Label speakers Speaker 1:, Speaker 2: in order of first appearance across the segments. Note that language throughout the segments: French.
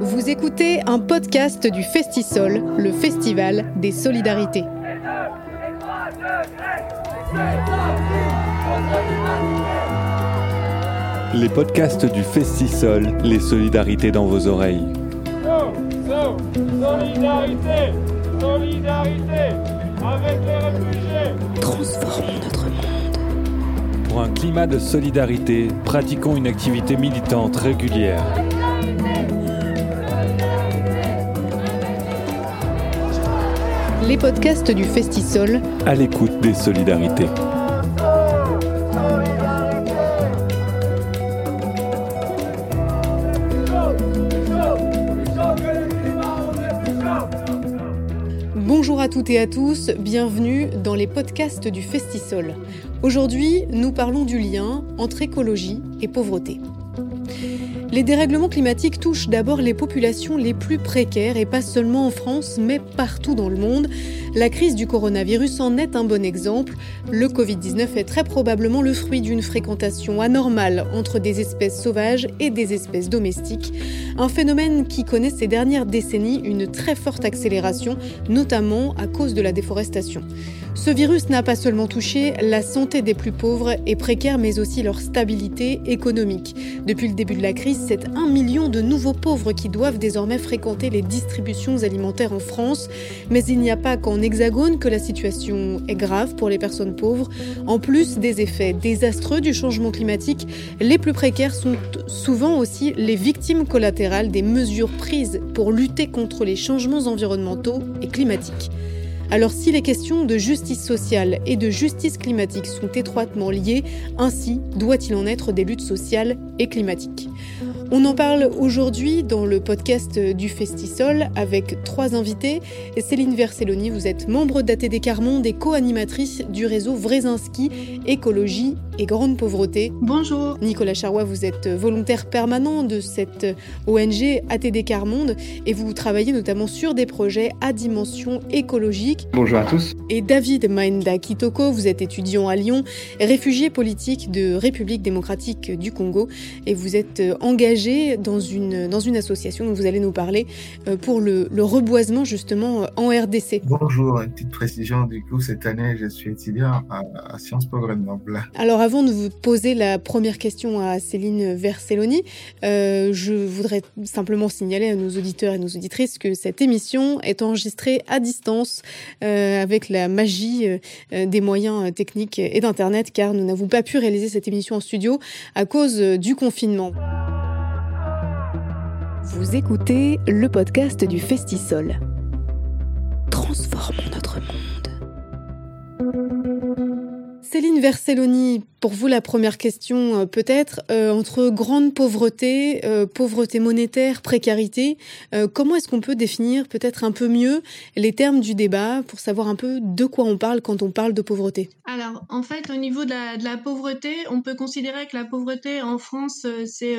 Speaker 1: Vous écoutez un podcast du Festisol, le festival des solidarités.
Speaker 2: Les podcasts du Festisol, les solidarités dans vos oreilles.
Speaker 3: solidarité, solidarité avec les réfugiés.
Speaker 1: Transformons notre monde.
Speaker 2: Pour un climat de solidarité, pratiquons une activité militante régulière.
Speaker 1: Les podcasts du Festisol,
Speaker 2: À l'écoute des solidarités.
Speaker 1: Bonjour à toutes et à tous, bienvenue dans les podcasts du Festisol. Aujourd'hui, nous parlons du lien entre écologie et pauvreté. Les dérèglements climatiques touchent d'abord les populations les plus précaires et pas seulement en France, mais partout dans le monde. La crise du coronavirus en est un bon exemple. Le Covid-19 est très probablement le fruit d'une fréquentation anormale entre des espèces sauvages et des espèces domestiques. Un phénomène qui connaît ces dernières décennies une très forte accélération, notamment à cause de la déforestation. Ce virus n'a pas seulement touché la santé des plus pauvres et précaires, mais aussi leur stabilité économique. Depuis le début de la crise, c'est un million de nouveaux pauvres qui doivent désormais fréquenter les distributions alimentaires en France. Mais il n'y a pas qu'en Que la situation est grave pour les personnes pauvres. En plus des effets désastreux du changement climatique, les plus précaires sont souvent aussi les victimes collatérales des mesures prises pour lutter contre les changements environnementaux et climatiques. Alors si les questions de justice sociale et de justice climatique sont étroitement liées, ainsi doit-il en être des luttes sociales et climatiques. On en parle aujourd'hui dans le podcast du Festisol avec trois invités. Céline Verselloni, vous êtes membre d'ATD Carmonde et co-animatrice du réseau Vrezinski Écologie et Grande Pauvreté.
Speaker 4: Bonjour.
Speaker 1: Nicolas Charrois, vous êtes volontaire permanent de cette ONG ATD Carmonde et vous travaillez notamment sur des projets à dimension écologique.
Speaker 5: Bonjour à tous.
Speaker 1: Et David Mainda Kitoko, vous êtes étudiant à Lyon, réfugié politique de République démocratique du Congo et vous êtes engagé dans une, dans une association dont vous allez nous parler euh, pour le, le reboisement justement euh, en RDC.
Speaker 5: Bonjour, une petite précision du coup, cette année je suis étudiant à, à Sciences Po Grenoble.
Speaker 1: Alors avant de vous poser la première question à Céline Verselloni, euh, je voudrais simplement signaler à nos auditeurs et nos auditrices que cette émission est enregistrée à distance euh, avec la magie euh, des moyens techniques et d'Internet car nous n'avons pas pu réaliser cette émission en studio à cause du confinement. Vous écoutez le podcast du Festisol. Transformons notre monde. Céline Verselloni, pour vous la première question euh, peut-être, euh, entre grande pauvreté, euh, pauvreté monétaire, précarité, comment est-ce qu'on peut définir peut-être un peu mieux les termes du débat pour savoir un peu de quoi on parle quand on parle de pauvreté?
Speaker 4: Alors, en fait, au niveau de la, de la pauvreté, on peut considérer que la pauvreté en France, c'est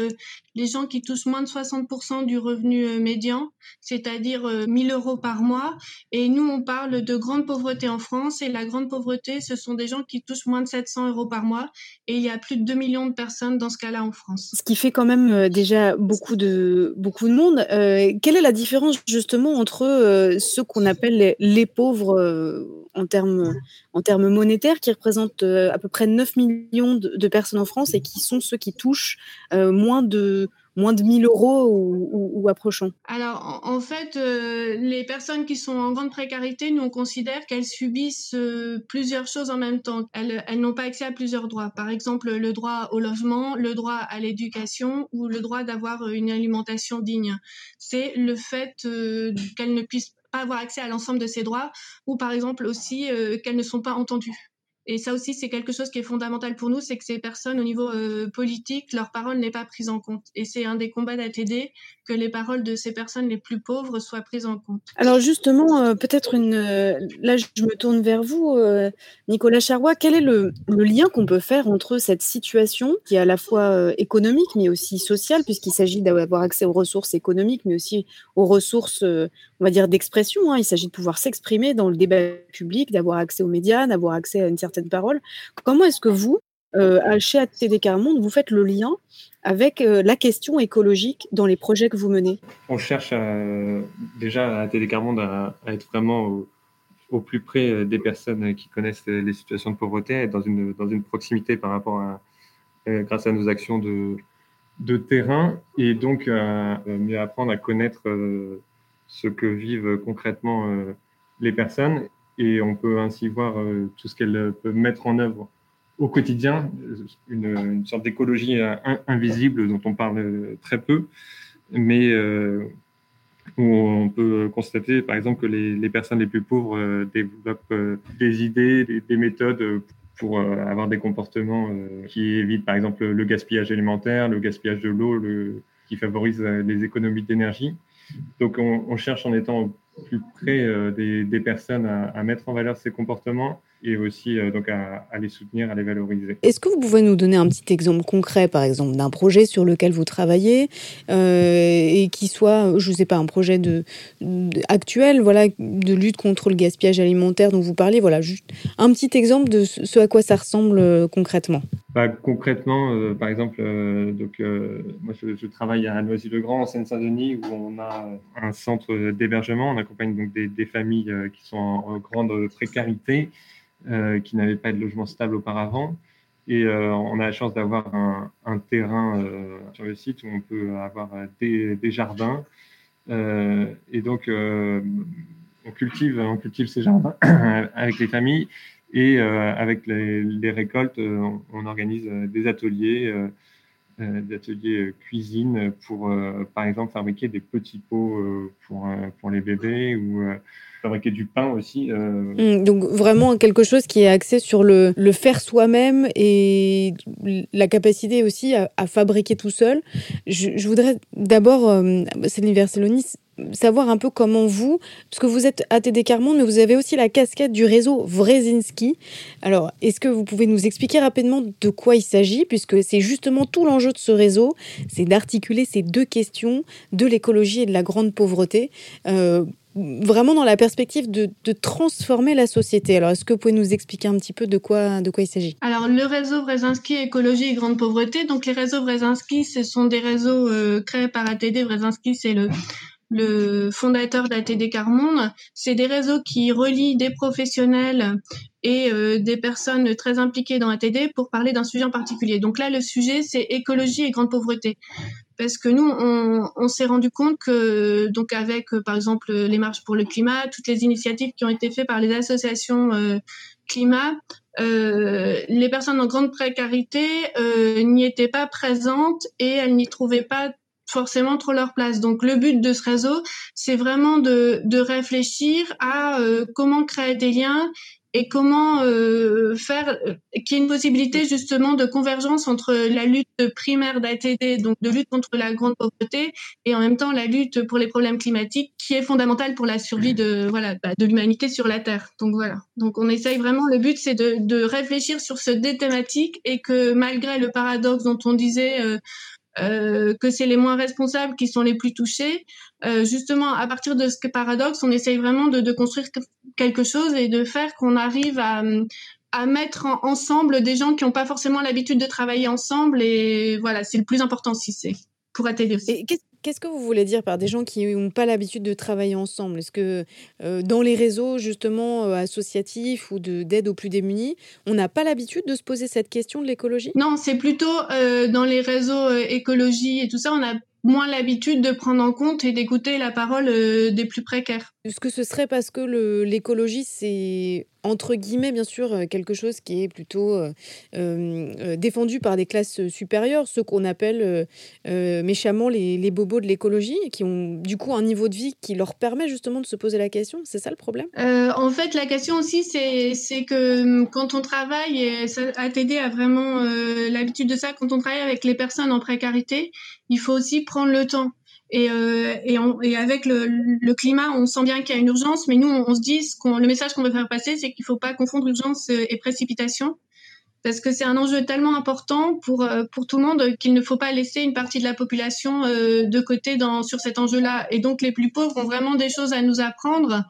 Speaker 4: les gens qui touchent moins de 60% du revenu médian, c'est-à-dire euh, 1000 euros par mois. Et nous, on parle de grande pauvreté en France. Et la grande pauvreté, ce sont des gens qui touchent moins de 700 euros par mois. Et il y a plus de 2 millions de personnes dans ce cas-là en France.
Speaker 1: Ce qui fait quand même euh, déjà beaucoup de, beaucoup de monde. Euh, quelle est la différence justement entre euh, ceux qu'on appelle les, pauvres euh, en termes, en termes monétaires, qui représentent à peu près 9 millions de, personnes en France et qui sont ceux qui touchent moins de moins de 1000 euros ou, approchant
Speaker 4: Alors, en, fait, euh, les personnes qui sont en grande précarité, nous, on considère qu'elles subissent euh, plusieurs choses en même temps. Elles, n'ont pas accès à plusieurs droits. Par exemple, le droit au logement, le droit à l'éducation ou le droit d'avoir une alimentation digne. C'est le fait euh, qu'elles ne puissent pas avoir accès à l'ensemble de ces droits ou, par exemple, aussi qu'elles ne sont pas entendues. Et ça aussi, c'est quelque chose qui est fondamental pour nous, c'est que ces personnes, au niveau euh, politique, leur parole n'est pas prise en compte. Et c'est un des combats d'ATD que les paroles de ces personnes les plus pauvres soient prises en compte.
Speaker 1: Alors justement, euh, peut-être une... Euh, là, je me tourne vers vous, Nicolas Charrois. Quel est le, lien qu'on peut faire entre cette situation, qui est à la fois économique, mais aussi sociale, puisqu'il s'agit d'avoir accès aux ressources économiques, mais aussi aux ressources, on va dire, d'expression. Hein. Il s'agit de pouvoir s'exprimer dans le débat public, d'avoir accès aux médias, d'avoir accès à une certaine parole. Comment est-ce que vous, chez ATD Carmonde, vous faites le lien avec la question écologique dans les projets que vous menez?
Speaker 6: On cherche déjà à ATD Carmonde à, être vraiment au, plus près des personnes qui connaissent les situations de pauvreté, dans une, dans une proximité par rapport à, grâce à nos actions de, de terrain et donc mieux apprendre à connaître ce que vivent concrètement les personnes et on peut ainsi voir tout ce qu'elles peuvent mettre en œuvre au quotidien, une, sorte d'écologie invisible dont on parle très peu, mais on peut constater par exemple que les, personnes les plus pauvres développent des idées, des méthodes pour euh, avoir des comportements euh, qui évitent par exemple le gaspillage alimentaire, le gaspillage de l'eau, qui favorisent euh, les économies d'énergie. Donc on, cherche en étant plus près des, personnes à, mettre en valeur ces comportements et aussi euh, donc à, les soutenir, à les valoriser.
Speaker 1: Est-ce que vous pouvez nous donner un petit exemple concret, par exemple, d'un projet sur lequel vous travaillez euh, et qui soit, je ne sais pas, un projet de, actuel, voilà, de lutte contre le gaspillage alimentaire dont vous parlez, voilà, juste un petit exemple de ce à quoi ça ressemble euh, concrètement.
Speaker 6: Bah, concrètement, par exemple, donc moi je, travaille à Noisy-le-Grand en Seine-Saint-Denis où on a un centre d'hébergement. On accompagne donc des, des familles qui sont en grande précarité euh, qui n'avaient pas de logement stable auparavant. Et euh, on a la chance d'avoir un, terrain euh, sur le site où on peut avoir des, jardins. et donc, on, cultive, on cultive ces jardins avec les familles. Et avec les, récoltes, on, organise des ateliers, des ateliers cuisine pour, par exemple, fabriquer des petits pots pour, pour les bébés ou fabriquer du pain aussi. Euh.
Speaker 1: Mmh, donc vraiment quelque chose qui est axé sur le, faire soi-même et la capacité aussi à, fabriquer tout seul. Je, voudrais d'abord, euh, Céline Verselloni, savoir un peu comment vous, parce que vous êtes ATD Carmonde, mais vous avez aussi la casquette du réseau Wrezinski. Alors, est-ce que vous pouvez nous expliquer rapidement de quoi il s'agit, puisque c'est justement tout l'enjeu de ce réseau, c'est d'articuler ces deux questions de l'écologie et de la grande pauvreté euh, vraiment dans la perspective de, transformer la société. Alors, est-ce que vous pouvez nous expliquer un petit peu de quoi, de quoi il s'agit?
Speaker 4: Alors, le réseau Wrezinski Écologie et Grande Pauvreté, donc les réseaux Wrezinski, ce sont des réseaux euh, créés par ATD. Wrezinski, c'est le, le fondateur d'ATD Carmonde. C'est des réseaux qui relient des professionnels et euh, des personnes très impliquées dans ATD pour parler d'un sujet en particulier. Donc là, le sujet, c'est écologie et grande pauvreté parce que nous, on, s'est rendu compte que, donc avec euh, par exemple les marches pour le climat, toutes les initiatives qui ont été faites par les associations euh, climat, euh, les personnes en grande précarité n'y étaient pas présentes et elles n'y trouvaient pas forcément trop leur place. Donc le but de ce réseau, c'est vraiment de, de réfléchir à comment créer des liens et comment euh, faire euh, qu'il y ait une possibilité justement de convergence entre la lutte primaire d'ATD, donc de lutte contre la grande pauvreté, et en même temps la lutte pour les problèmes climatiques, qui est fondamentale pour la survie de voilà bah, de l'humanité sur la Terre. Donc voilà. Donc on essaye vraiment. Le but c'est de, de réfléchir sur ce deux thématiques et que malgré le paradoxe dont on disait euh, euh, que c'est les moins responsables qui sont les plus touchés. Euh, justement, à partir de ce paradoxe, on essaye vraiment de, de construire quelque chose et de faire qu'on arrive à, à mettre ensemble des gens qui n'ont pas forcément l'habitude de travailler ensemble. Et voilà, c'est le plus important si c'est pour atteindre aussi.
Speaker 1: Qu'est-ce que vous voulez dire par des gens qui n'ont pas l'habitude de travailler ensemble? Est-ce que euh, dans les réseaux justement euh, associatifs ou d'aide aux plus démunis, on n'a pas l'habitude de se poser cette question de l'écologie?
Speaker 4: Non, c'est plutôt euh, dans les réseaux écologie et tout ça, on a moins l'habitude de prendre en compte et d'écouter la parole des plus précaires.
Speaker 1: Est-ce que ce serait parce que l'écologie, c'est entre guillemets, bien sûr, euh, quelque chose qui est plutôt euh, euh, défendu par des classes supérieures, ceux qu'on appelle méchamment les, bobos de l'écologie, qui ont du coup un niveau de vie qui leur permet justement de se poser la question. C'est ça le problème?
Speaker 4: En fait, la question aussi, c'est que quand on travaille, et ça a t'aider à vraiment l'habitude de ça, quand on travaille avec les personnes en précarité, il faut aussi prendre le temps. Et, euh, et, et, avec le, le, climat, on sent bien qu'il y a une urgence, mais nous, on, se dit, ce le message qu'on veut faire passer, c'est qu'il ne faut pas confondre urgence et précipitation. parce que c'est un enjeu tellement important pour, euh, pour tout le monde qu'il ne faut pas laisser une partie de la population euh, de côté dans, sur cet enjeu-là. Et donc les plus pauvres ont vraiment des choses à nous apprendre.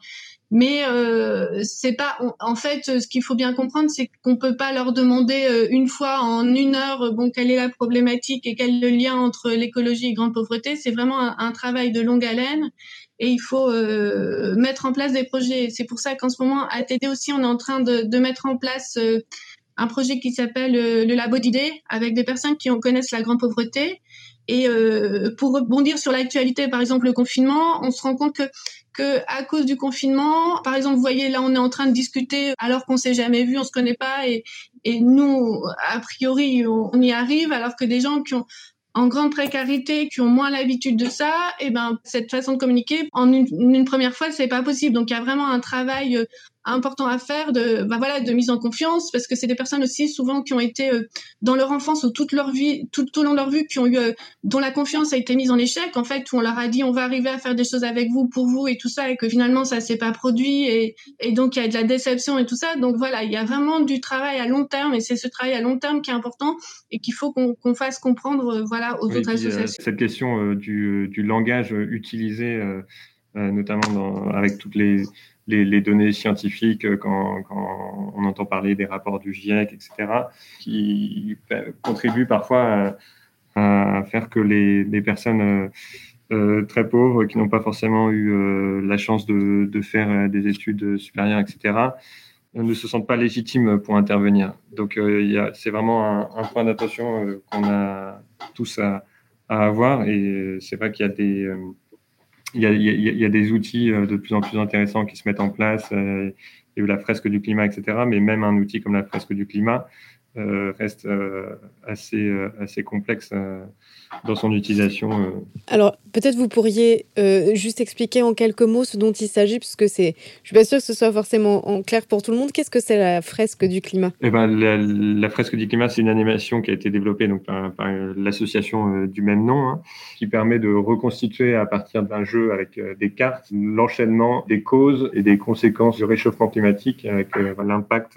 Speaker 4: Mais euh, c'est pas. En fait, ce qu'il faut bien comprendre, c'est qu'on peut pas leur demander euh, une fois en une heure, bon, quelle est la problématique et quel est le lien entre l'écologie et grande pauvreté. C'est vraiment un, un, travail de longue haleine et il faut euh, mettre en place des projets. C'est pour ça qu'en ce moment, à TD aussi, on est en train de, de mettre en place euh, un projet qui s'appelle euh, le Labo d'idées avec des personnes qui connaissent la grande pauvreté. Et euh, pour rebondir sur l'actualité, par exemple le confinement, on se rend compte que à cause du confinement, par exemple, vous voyez là, on est en train de discuter alors qu'on s'est jamais vu, on se connaît pas, et, nous, a priori, on, y arrive, alors que des gens qui ont en grande précarité, qui ont moins l'habitude de ça, et eh ben cette façon de communiquer en une, une première fois, c'est pas possible. Donc il y a vraiment un travail euh, important à faire de bah voilà de mise en confiance parce que c'est des personnes aussi souvent qui ont été euh, dans leur enfance ou toute leur vie tout, tout au long de leur vie qui ont eu euh, dont la confiance a été mise en échec en fait où on leur a dit on va arriver à faire des choses avec vous pour vous et tout ça et que finalement ça s'est pas produit et, et donc il y a de la déception et tout ça. Donc voilà il y a vraiment du travail à long terme et c'est ce travail à long terme qui est important et qu'il faut qu'on qu'on fasse comprendre euh, voilà aux
Speaker 6: Oui,
Speaker 4: autres
Speaker 6: puis,
Speaker 4: associations.
Speaker 6: cette question du, du langage utilisé, notamment dans- avec toutes les, les, données scientifiques, euh, quand, on entend parler des rapports du GIEC, etc., qui contribuent parfois à, faire que les, personnes euh, euh, très pauvres, qui n'ont pas forcément eu la chance de, faire des études supérieures, etc., ne se sentent pas légitimes pour intervenir. Donc, c'est vraiment un, point d'attention qu'on a tous à, à avoir. Et c'est vrai qu'il y a des, il y a, des outils euh, de plus en plus intéressants qui se mettent en place. euh, Il y la fresque du climat, etc. Mais même un outil comme la fresque du climat euh, reste euh, assez, euh, assez complexe dans son utilisation.
Speaker 1: Alors, peut-être vous pourriez juste expliquer en quelques mots ce dont il s'agit, puisque c'est, je suis pas sûre que ce soit forcément en clair pour tout le monde. Qu'est-ce que c'est la fresque du climat?
Speaker 6: Eh ben, la, la fresque du climat, c'est une animation qui a été développée donc, par, par l'association du même nom, hein, qui permet de reconstituer à partir d'un jeu avec des cartes l'enchaînement des causes et des conséquences du réchauffement climatique avec l'impact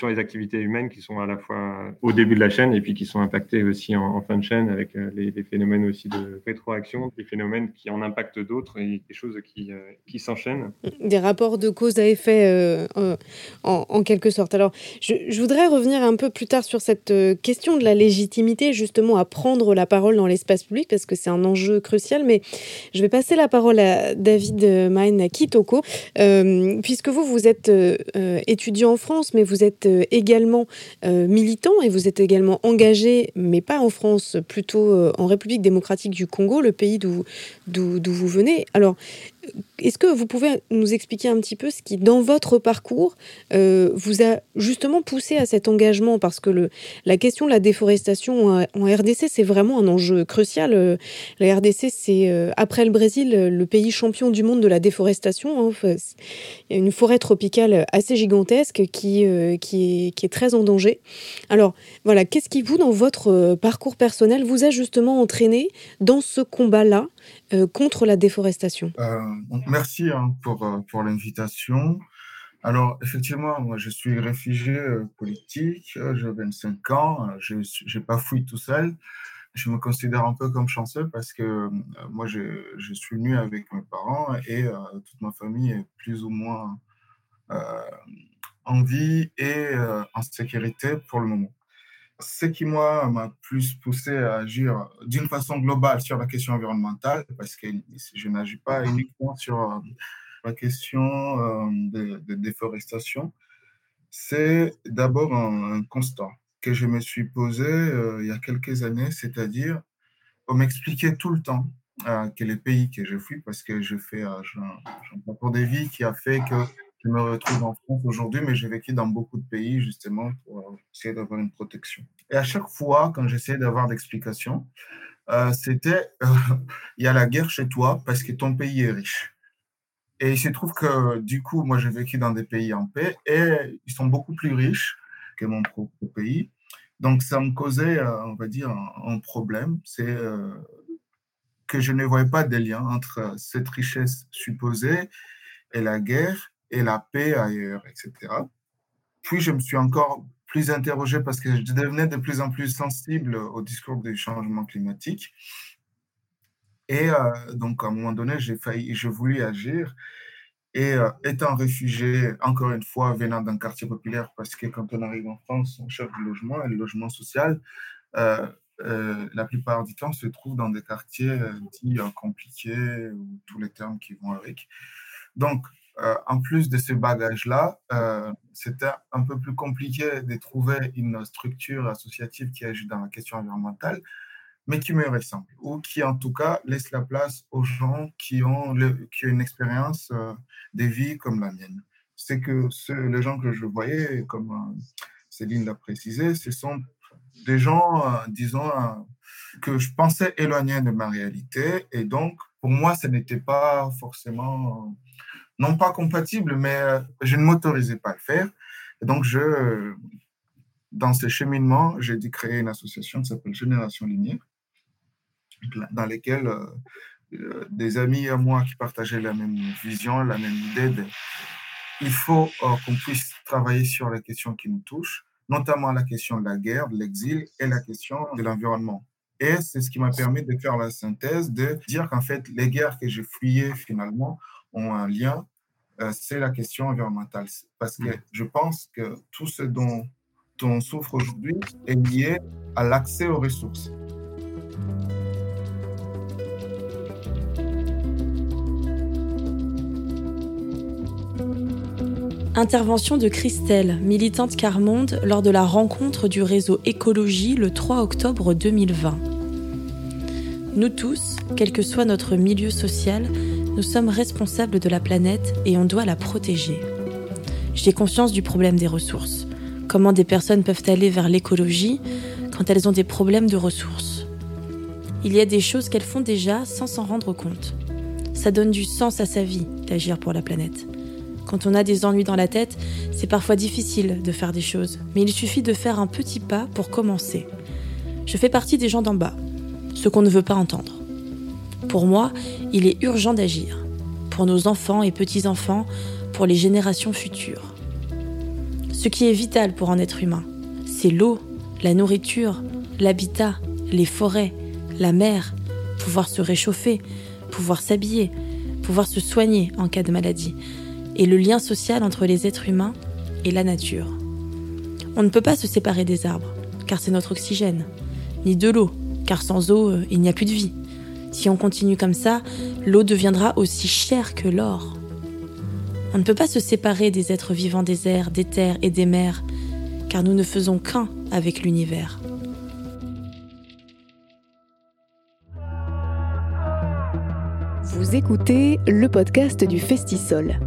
Speaker 6: sur les activités humaines qui sont à la fois au début de la chaîne et puis qui sont impactées aussi en, fin de chaîne avec euh, les, phénomènes aussi de rétroaction, des phénomènes qui en impactent d'autres et des choses qui, euh, qui s'enchaînent.
Speaker 1: Des rapports de cause à effet, euh, en, quelque sorte. Alors, je, voudrais revenir un peu plus tard sur cette question de la légitimité, justement, à prendre la parole dans l'espace public, parce que c'est un enjeu crucial. Mais je vais passer la parole à David Main Kitoko, puisque vous, vous êtes étudiant en France, mais vous êtes également euh, militant et vous êtes également engagé, mais pas en France, plutôt euh, en République démocratique du Congo, le pays d'où vous venez. Alors, est-ce que vous pouvez nous expliquer un petit peu ce qui, dans votre parcours, euh, vous a justement poussé à cet engagement? Parce que la question de la déforestation en, RDC, c'est vraiment un enjeu crucial. Euh, La RDC, c'est, euh, après le Brésil, le pays champion du monde de la déforestation. hein. Il y a une forêt tropicale assez gigantesque qui, est, qui est très en danger. Alors, voilà, qu'est-ce qui, vous, dans votre parcours personnel, vous a justement entraîné dans ce combat-là contre la déforestation?
Speaker 5: Merci hein, pour, euh, pour l'invitation. Alors, effectivement, moi, je suis réfugié euh, politique, euh, j'ai 25 ans, je n'ai pas fui tout seul. Je me considère un peu comme chanceux parce que moi, je, je suis né avec mes parents et toute ma famille est plus ou moins en vie et en sécurité pour le moment. Ce qui, moi, m'a plus poussé à agir d'une façon globale sur la question environnementale, parce que je n'agis pas uniquement sur euh, la question euh, de, de déforestation, c'est d'abord un, un constat que je me suis posé euh, il y a quelques années, c'est-à-dire on m'expliquait tout le temps euh, que les pays que je fuis, parce que je fais euh, j'ai un parcours de vie qui a fait que je me retrouve en France aujourd'hui, mais j'ai vécu dans beaucoup de pays justement pour euh, essayer d'avoir une protection. Et à chaque fois, quand j'essayais d'avoir d'explications, euh, c'était euh, il y a la guerre chez toi parce que ton pays est riche. Et il se trouve que du coup, moi j'ai vécu dans des pays en paix et ils sont beaucoup plus riches que mon propre pays. Donc ça me causait, euh, on va dire, un, un problème. C'est que je ne voyais pas de lien entre cette richesse supposée et la guerre et la paix ailleurs, etc. Puis je me suis encore plus interrogé parce que je devenais de plus en plus sensible au discours du changement climatique. Et donc, à un moment donné, j'ai failli, je voulais agir. Et étant réfugié, encore une fois, venant d'un quartier populaire, parce que quand on arrive en France, on cherche du logement, le logement social, la plupart du temps, se trouve dans des quartiers dits compliqués, ou tous les termes qui vont avec. Donc, en plus de ce bagage-là, c'était un peu plus compliqué de trouver une structure associative qui agit dans la question environnementale, mais qui me ressemble, ou qui en tout cas laisse la place aux gens qui ont, qui ont une expérience de vie comme la mienne. C'est que les gens que je voyais, comme Céline l'a précisé, ce sont des gens, disons, que je pensais éloignés de ma réalité, et donc pour moi, ce n'était pas forcément non pas compatible, mais euh, je ne m'autorisais pas à le faire. Et donc, je, dans ce cheminement, j'ai dû créer une association qui s'appelle Génération Lumière, dans laquelle euh, euh, des amis à moi qui partageaient la même vision, la même idée il faut qu'on puisse travailler sur les questions qui nous touchent, notamment la question de la guerre, de l'exil et la question de l'environnement. Et c'est ce qui m'a permis de faire la synthèse, de dire qu'en fait, les guerres que j'ai fuyées finalement ont un lien, euh, c'est la question environnementale. Parce que mm. je pense que tout ce dont on souffre aujourd'hui est lié à l'accès aux ressources.
Speaker 7: Intervention de Christelle, militante Carmonde, lors de la rencontre du réseau Écologie le 3 octobre 2020. Nous tous, quel que soit notre milieu social, nous sommes responsables de la planète et on doit la protéger. J'ai conscience du problème des ressources. Comment des personnes peuvent aller vers l'écologie quand elles ont des problèmes de ressources? Il y a des choses qu'elles font déjà sans s'en rendre compte. Ça donne du sens à sa vie d'agir pour la planète. Quand on a des ennuis dans la tête, c'est parfois difficile de faire des choses, mais il suffit de faire un petit pas pour commencer. Je fais partie des gens d'en bas, ceux qu'on ne veut pas entendre. Pour moi, il est urgent d'agir, pour nos enfants et petits-enfants, pour les générations futures. Ce qui est vital pour un être humain, c'est l'eau, la nourriture, l'habitat, les forêts, la mer, pouvoir se réchauffer, pouvoir s'habiller, pouvoir se soigner en cas de maladie, et le lien social entre les êtres humains et la nature. On ne peut pas se séparer des arbres, car c'est notre oxygène, ni de l'eau, car sans eau, euh, il n'y a plus de vie. Si on continue comme ça, l'eau deviendra aussi chère que l'or. On ne peut pas se séparer des êtres vivants des airs, des terres et des mers, car nous ne faisons qu'un avec l'univers.
Speaker 1: Vous écoutez le podcast du Festisol.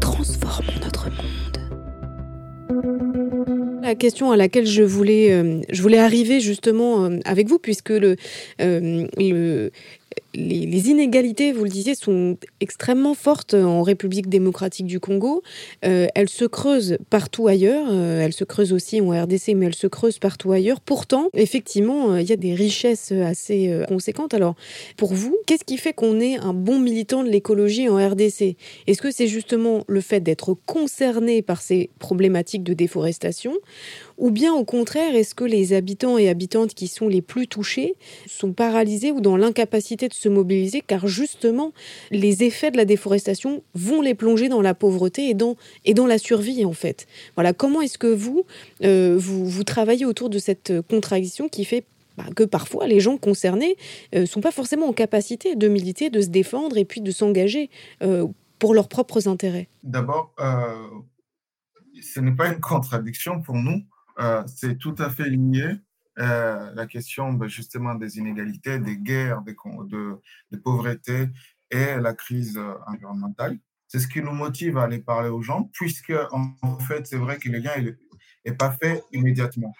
Speaker 1: Transformons notre monde la question à laquelle je voulais, euh, je voulais arriver justement euh, avec vous, puisque le, euh, le, les, inégalités, vous le disiez, sont extrêmement fortes en République démocratique du Congo. Euh, elles se creusent partout ailleurs. Euh, elles se creusent aussi en RDC, mais elles se creusent partout ailleurs. Pourtant, effectivement, euh, il y a des richesses assez conséquentes. Alors, pour vous, qu'est-ce qui fait qu'on est un bon militant de l'écologie en RDC Est-ce que c'est justement le fait d'être concerné par ces problématiques de déforestation? Ou bien au contraire, est-ce que les habitants et habitantes qui sont les plus touchés sont paralysés ou dans l'incapacité de se mobiliser car justement les effets de la déforestation vont les plonger dans la pauvreté et dans, et dans la survie en fait. Voilà, comment est-ce que vous, euh, vous, travaillez autour de cette contradiction qui fait bah, que parfois les gens concernés ne euh, sont pas forcément en capacité de militer, de se défendre et puis de s'engager euh, pour leurs propres intérêts?
Speaker 5: D'abord, ce n'est pas une contradiction pour nous c'est tout à fait lié. Euh, la question ben, justement des inégalités, des guerres, des, de, de pauvreté et la crise euh, environnementale. C'est ce qui nous motive à aller parler aux gens, puisque en fait, c'est vrai que le lien n'est pas fait immédiatement.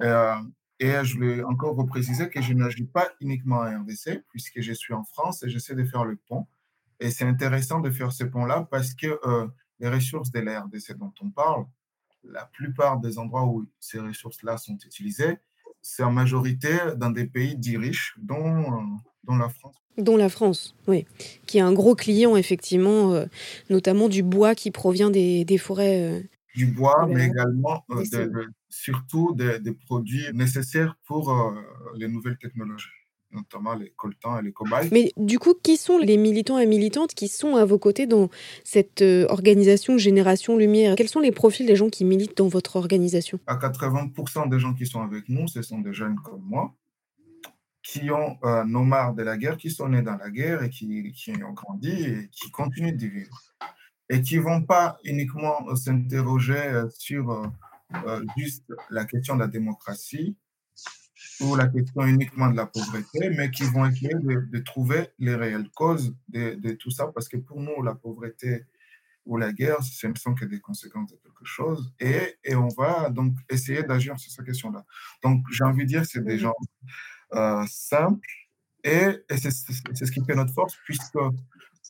Speaker 5: et je voulais encore vous préciser que je n'agis pas uniquement en RDC, puisque je suis en France et j'essaie de faire le pont. Et c'est intéressant de faire ce pont-là parce que les ressources de la RDC dont on parle, la plupart des endroits où ces ressources-là sont utilisées, c'est en majorité dans des pays dits riches, dont, dont la France.
Speaker 1: Dont la France, oui, qui est un gros client, effectivement, euh, notamment du bois qui provient des, des forêts. Euh.
Speaker 5: du bois, mais également surtout des, produits nécessaires pour les nouvelles technologies notamment les coltans et les cobayes.
Speaker 1: Mais du coup, qui sont les militants et militantes qui sont à vos côtés dans cette euh, organisation Génération Lumière? Quels sont les profils des gens qui militent dans votre organisation?
Speaker 5: À 80% des gens qui sont avec nous, ce sont des jeunes comme moi, qui ont euh, nos marre de la guerre, qui sont nés dans la guerre et qui, qui ont grandi et qui continuent de vivre. Et qui ne vont pas uniquement s'interroger euh, sur juste la question de la démocratie, ou la question uniquement de la pauvreté, mais qui vont essayer de, trouver les réelles causes de, tout ça, parce que pour nous, la pauvreté ou la guerre, ce ne sont que des conséquences de quelque chose, et, et on va donc essayer d'agir sur cette question-là. Donc, j'ai envie de dire, c'est des gens euh, simples, et, et c'est ce qui fait notre force, puisque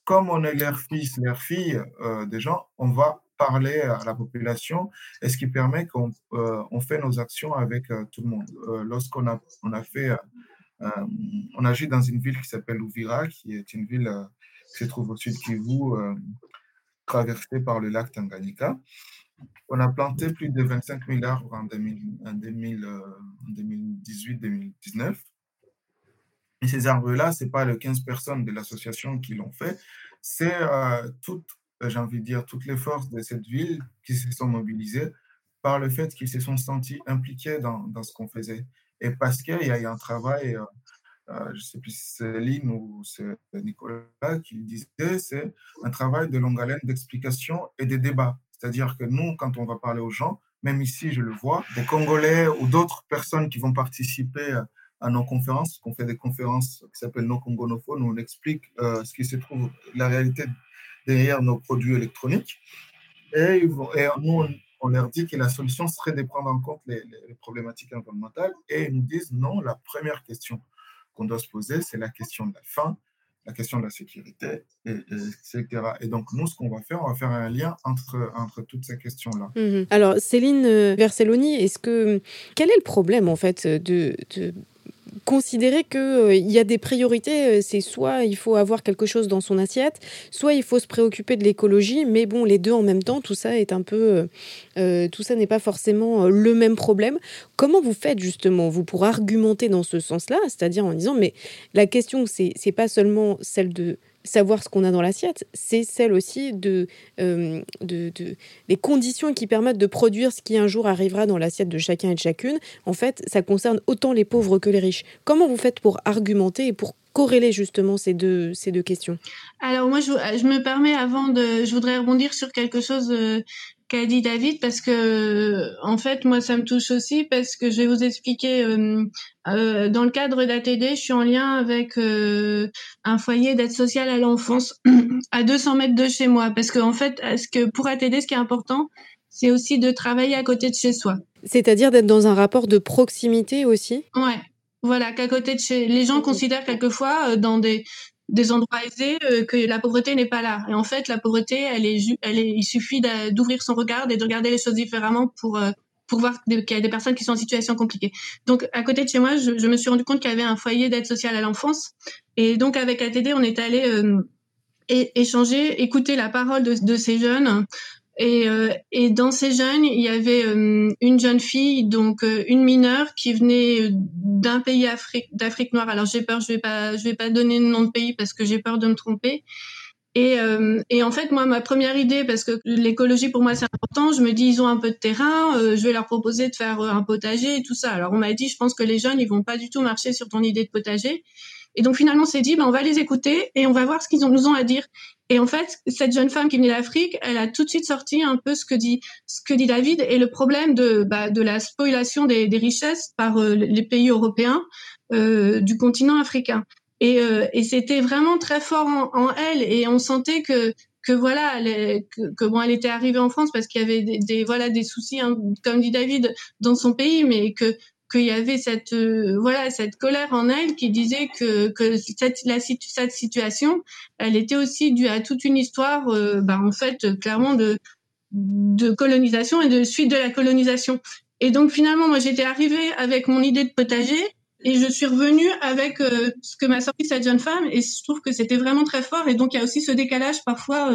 Speaker 5: comme on est leur fils, leur fille euh, des gens, on va parler à la population et ce qui permet qu'on euh, on fait nos actions avec euh, tout le monde. Euh, lorsqu'on a, on a fait, on agit dans une ville qui s'appelle Ouvira, qui est une ville qui se trouve au sud Kivu, traversée par le lac Tanganyika. On a planté plus de 25 000 arbres en, 2018-2019. Et ces arbres-là, ce n'est pas les 15 personnes de l'association qui l'ont fait, c'est euh, j'ai envie de dire, toutes les forces de cette ville qui se sont mobilisées par le fait qu'ils se sont sentis impliqués dans, dans ce qu'on faisait. Et parce qu'il y a eu un travail, euh, euh, je ne sais plus si c'est Lynn ou c'est Nicolas qui le disait, c'est un travail de longue haleine d'explication et de débat. C'est-à-dire que nous, quand on va parler aux gens, même ici, je le vois, des Congolais ou d'autres personnes qui vont participer à nos conférences, qu'on fait des conférences qui s'appellent nos Congonophones, où on explique ce qui se trouve, la réalité derrière nos produits électroniques. Et, nous, on, leur dit que la solution serait de prendre en compte les, problématiques environnementales. Et ils nous disent non, la première question qu'on doit se poser, c'est la question de la faim, la question de la sécurité, et, etc. Et donc, nous, ce qu'on va faire, on va faire un lien entre, entre toutes ces questions-là.
Speaker 1: Mhm. Alors, Céline euh, Verselloni, est-ce que quel est le problème, en fait, de considérer qu'il euh, y a des priorités, euh, c'est soit il faut avoir quelque chose dans son assiette, soit il faut se préoccuper de l'écologie, mais bon, les deux en même temps, tout ça est un peu, euh, tout ça n'est pas forcément le même problème. Comment vous faites justement, vous, pour argumenter dans ce sens-là, c'est-à-dire en disant, mais la question, c'est pas seulement celle de savoir ce qu'on a dans l'assiette, c'est celle aussi de, euh, de, des conditions qui permettent de produire ce qui un jour arrivera dans l'assiette de chacun et de chacune. En fait, ça concerne autant les pauvres que les riches. Comment vous faites pour argumenter et pour corréler justement ces deux, ces deux questions?
Speaker 4: Alors moi, je, je, me permets avant de... Je voudrais rebondir sur quelque chose euh, qu'a dit David parce que en fait moi ça me touche aussi parce que je vais vous expliquer euh, euh, dans le cadre d'ATD je suis en lien avec euh, un foyer d'aide sociale à l'enfance à 200 mètres de chez moi. Parce que en fait ce que pour ATD ce qui est important c'est aussi de travailler à côté de chez soi.
Speaker 1: C'est-à-dire d'être dans un rapport de proximité aussi?
Speaker 4: Ouais. Voilà, qu'à côté de chez les gens considèrent quelquevoir dans des des endroits aisés euh, que la pauvreté n'est pas là. Et en fait, la pauvreté, elle est, elle est, il suffit d'ouvrir son regard et de regarder les choses différemment pour euh, pour voir qu'il y a des personnes qui sont en situation compliquée. Donc, à côté de chez moi, je, je me suis rendu compte qu'il y avait un foyer d'aide sociale à l'enfance. Et donc, avec ATD, on est allé euh, échanger, écouter la parole de, de ces jeunes et, euh, et, dans ces jeunes, il y avait euh, une jeune fille, donc euh, une mineure, qui venait d'un pays d'Afrique noire. Alors j'ai peur, je vais pas, je vais pas donner le nom de pays parce que j'ai peur de me tromper. Et, et, en fait, moi, ma première idée, parce que l'écologie pour moi c'est important, je me dis ils ont un peu de terrain, je vais leur proposer de faire un potager et tout ça. Alors on m'a dit, je pense que les jeunes ils vont pas du tout marcher sur ton idée de potager. Et donc finalement, on s'est dit, ben, on va les écouter et on va voir ce qu'ils nous ont à dire. Et en fait, cette jeune femme qui venait d'Afrique, elle a tout de suite sorti un peu ce que dit ce que dit David et le problème de bah, de la spoliation des, richesses par euh, les pays européens euh, du continent africain. Et, euh, et c'était vraiment très fort en, en, elle et on sentait que que voilà que, bon elle était arrivée en France parce qu'il y avait des, des voilà des soucis hein, comme dit David dans son pays mais que qu'il y avait cette euh, voilà cette colère en elle qui disait que que cette la cette situation elle était aussi due à toute une histoire euh, bah, en fait clairement de de colonisation et de suite de la colonisation. Et donc finalement moi j'étais arrivée avec mon idée de potager et je suis revenue avec euh, ce que m'a sorti cette jeune femme et je trouve que c'était vraiment très fort. Et donc il y a aussi ce décalage parfois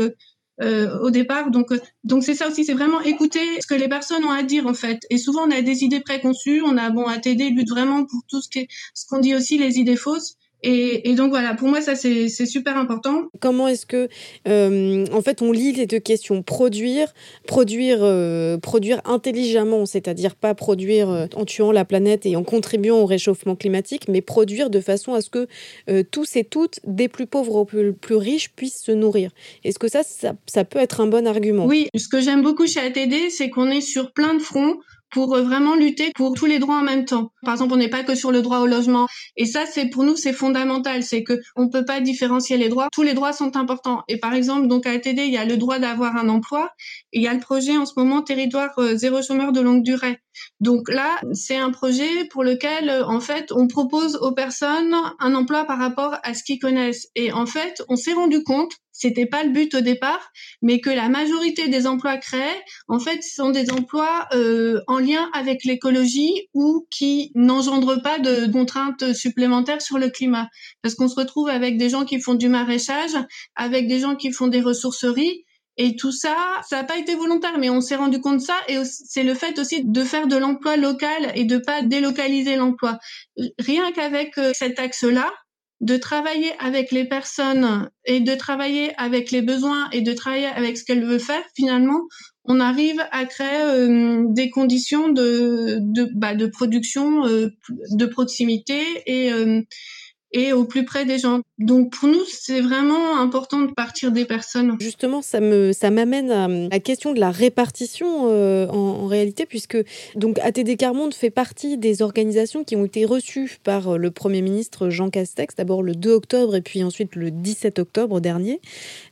Speaker 4: euh, au départ. Donc, euh, donc c'est ça aussi, c'est vraiment écouter ce que les personnes ont à dire en fait. Et souvent, on a des idées préconçues. On a bon ATD lutte vraiment pour tout ce qui est, ce qu'on dit aussi les idées fausses. Et, et, donc voilà, pour moi, ça c'est super important.
Speaker 1: Comment est-ce que, euh, en fait, on lit les deux questions? Produire, produire, euh, produire intelligemment, c'est-à-dire pas produire euh, en tuant la planète et en contribuant au réchauffement climatique, mais produire de façon à ce que euh, tous et toutes, des plus pauvres aux plus, plus riches, puissent se nourrir. Est-ce que ça, ça, ça peut être un bon argument?
Speaker 4: Oui, ce que j'aime beaucoup chez ATD, c'est qu'on est sur plein de fronts pour euh, vraiment lutter pour tous les droits en même temps. Par exemple, on n'est pas que sur le droit au logement. Et ça, c'est pour nous, c'est fondamental. C'est que on peut pas différencier les droits. Tous les droits sont importants. Et par exemple, donc à ATD, il y a le droit d'avoir un emploi. Il y a le projet en ce moment territoire euh, zéro chômeur de longue durée. Donc là, c'est un projet pour lequel, euh, en fait, on propose aux personnes un emploi par rapport à ce qu'ils connaissent. Et en fait, on s'est rendu compte c'était pas le but au départ, mais que la majorité des emplois créés, en fait, sont des emplois euh, en lien avec l'écologie ou qui n'engendrent pas de contraintes supplémentaires sur le climat. Parce qu'on se retrouve avec des gens qui font du maraîchage, avec des gens qui font des ressourceries, et tout ça, ça n'a pas été volontaire, mais on s'est rendu compte de ça. Et c'est le fait aussi de faire de l'emploi local et de pas délocaliser l'emploi. Rien qu'avec euh, cet axe-là, de travailler avec les personnes et de travailler avec les besoins et de travailler avec ce qu'elles veulent faire, finalement, on arrive à créer euh, des conditions de, de, bah, production euh, de proximité et, euh, et au plus près des gens. Donc pour nous, c'est vraiment important de partir des personnes.
Speaker 1: Justement, ça me ça m'amène à la question de la répartition euh, en, réalité, puisque donc ATD Carmonde fait partie des organisations qui ont été reçues par euh, le Premier ministre Jean Castex, d'abord le 2 octobre et puis ensuite le 17 octobre dernier,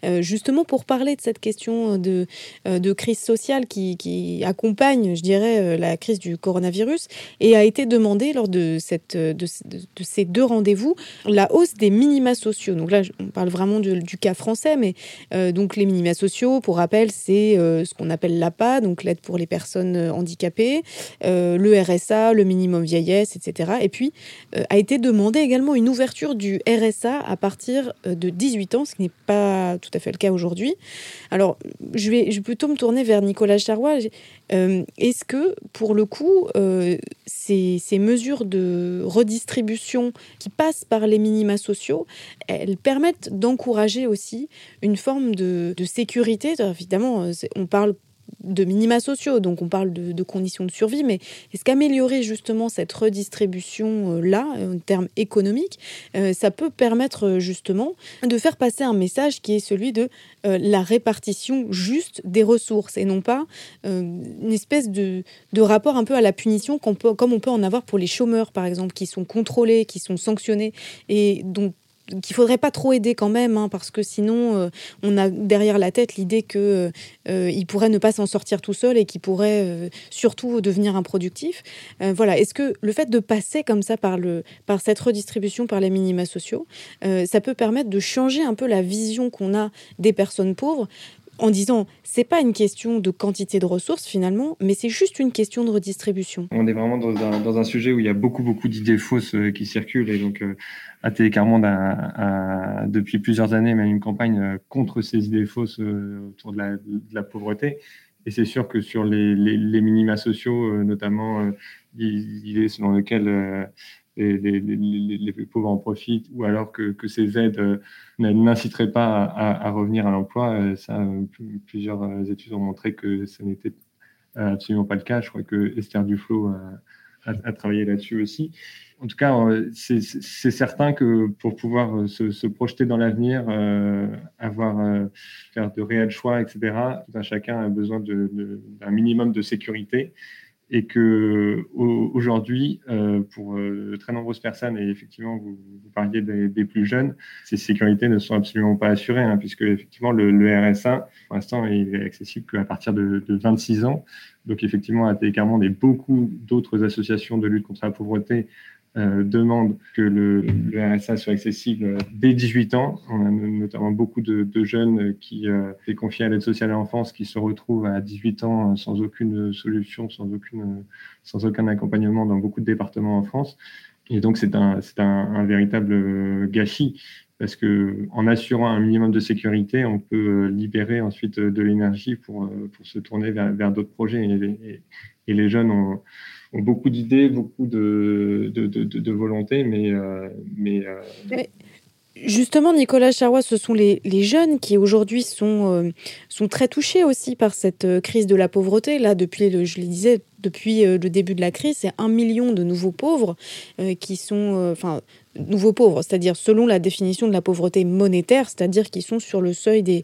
Speaker 1: euh, justement pour parler de cette question de, de crise sociale qui, qui accompagne, je dirais, la crise du coronavirus, et a été demandé lors de, cette, de ces deux rendez-vous la hausse des minima sociaux. Donc là, on parle vraiment du, cas français, mais euh, donc les minima sociaux, pour rappel, c'est euh, ce qu'on appelle l'APA, donc l'aide pour les personnes euh, handicapées, le RSA, le minimum vieillesse, etc. Et puis a été demandé également une ouverture du RSA à partir de 18 ans, ce qui n'est pas tout à fait le cas aujourd'hui. Alors, je vais, je plutôt me tourner vers Nicolas Charrois. Est-ce que, pour le coup, ces mesures de redistribution qui passent par les minima sociaux, elles permettent d'encourager aussi une forme de, sécurité. Évidemment, on parle de minima sociaux, donc on parle de, conditions de survie, mais est-ce qu'améliorer justement cette redistribution-là, en termes économiques, euh, ça peut permettre justement de faire passer un message qui est celui de euh, la répartition juste des ressources et non pas euh, une espèce de, de, rapport un peu à la punition peut, comme on peut en avoir pour les chômeurs, par exemple, qui sont contrôlés, qui sont sanctionnés et dont qu'il faudrait pas trop aider quand même, hein, parce que sinon, euh, on a derrière la tête l'idée que euh, il pourrait ne pas s'en sortir tout seul et qu'il pourrait euh, surtout devenir improductif. Euh, voilà. Est-ce que le fait de passer comme ça par le par cette redistribution par les minima sociaux, euh, ça peut permettre de changer un peu la vision qu'on a des personnes pauvres en disant c'est pas une question de quantité de ressources finalement, mais c'est juste une question de redistribution.
Speaker 6: On est vraiment dans un, dans un sujet où il y a beaucoup beaucoup d'idées fausses euh, qui circulent et donc euh, Carmonde a, depuis plusieurs années même une campagne euh, contre ces idées fausses euh, autour de la, pauvreté. Et c'est sûr que sur les, les, les minima sociaux, notamment l'idée selon laquelle les, les, pauvres en profitent, ou alors que, ces aides euh, n'inciteraient pas à, revenir à l'emploi. Euh, plusieurs études ont montré que ce n'était absolument pas le cas. Je crois que Esther Duflo a, travaillé là-dessus aussi. En tout cas, c'est certain que pour pouvoir se, projeter dans l'avenir, euh, avoir euh, faire de réels choix, etc., tout un chacun a besoin d'un minimum de sécurité et que aujourd'hui, euh, pour euh, de très nombreuses personnes, et effectivement, vous, vous parliez des, plus jeunes, ces sécurités ne sont absolument pas assurées, hein, puisque effectivement, le, le, RSA, pour l'instant, il est accessible qu'à partir de, de, 26 ans. Donc, effectivement, à et beaucoup d'autres associations de lutte contre la pauvreté euh, demande que le, RSA soit accessible dès 18 ans. On a notamment beaucoup de, jeunes qui euh, sont confiés à l'aide sociale à l'enfance qui se retrouvent à 18 ans sans aucune solution, sans, aucune, sans aucun accompagnement dans beaucoup de départements en France. Et donc, c'est un, un, un, véritable gâchis parce que en assurant un minimum de sécurité, on peut libérer ensuite de l'énergie pour, pour se tourner vers, d'autres projets. Et, et, les jeunes ont, beaucoup d'idées, beaucoup de, de, de, volonté, mais, mais,
Speaker 1: mais Justement, Nicolas Charrois, ce sont les, les jeunes qui aujourd'hui sont, euh, sont très touchés aussi par cette euh, crise de la pauvreté. Là, depuis, le, je le disais, depuis euh, le début de la crise, c'est un million de nouveaux pauvres qui sont, enfin, nouveaux pauvres, c'est-à-dire selon la définition de la pauvreté monétaire, c'est-à-dire qui sont sur le seuil des,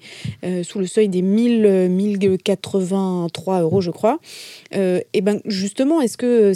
Speaker 1: sous le seuil des 1000, 1083 euros, je crois. et ben justement, est-ce que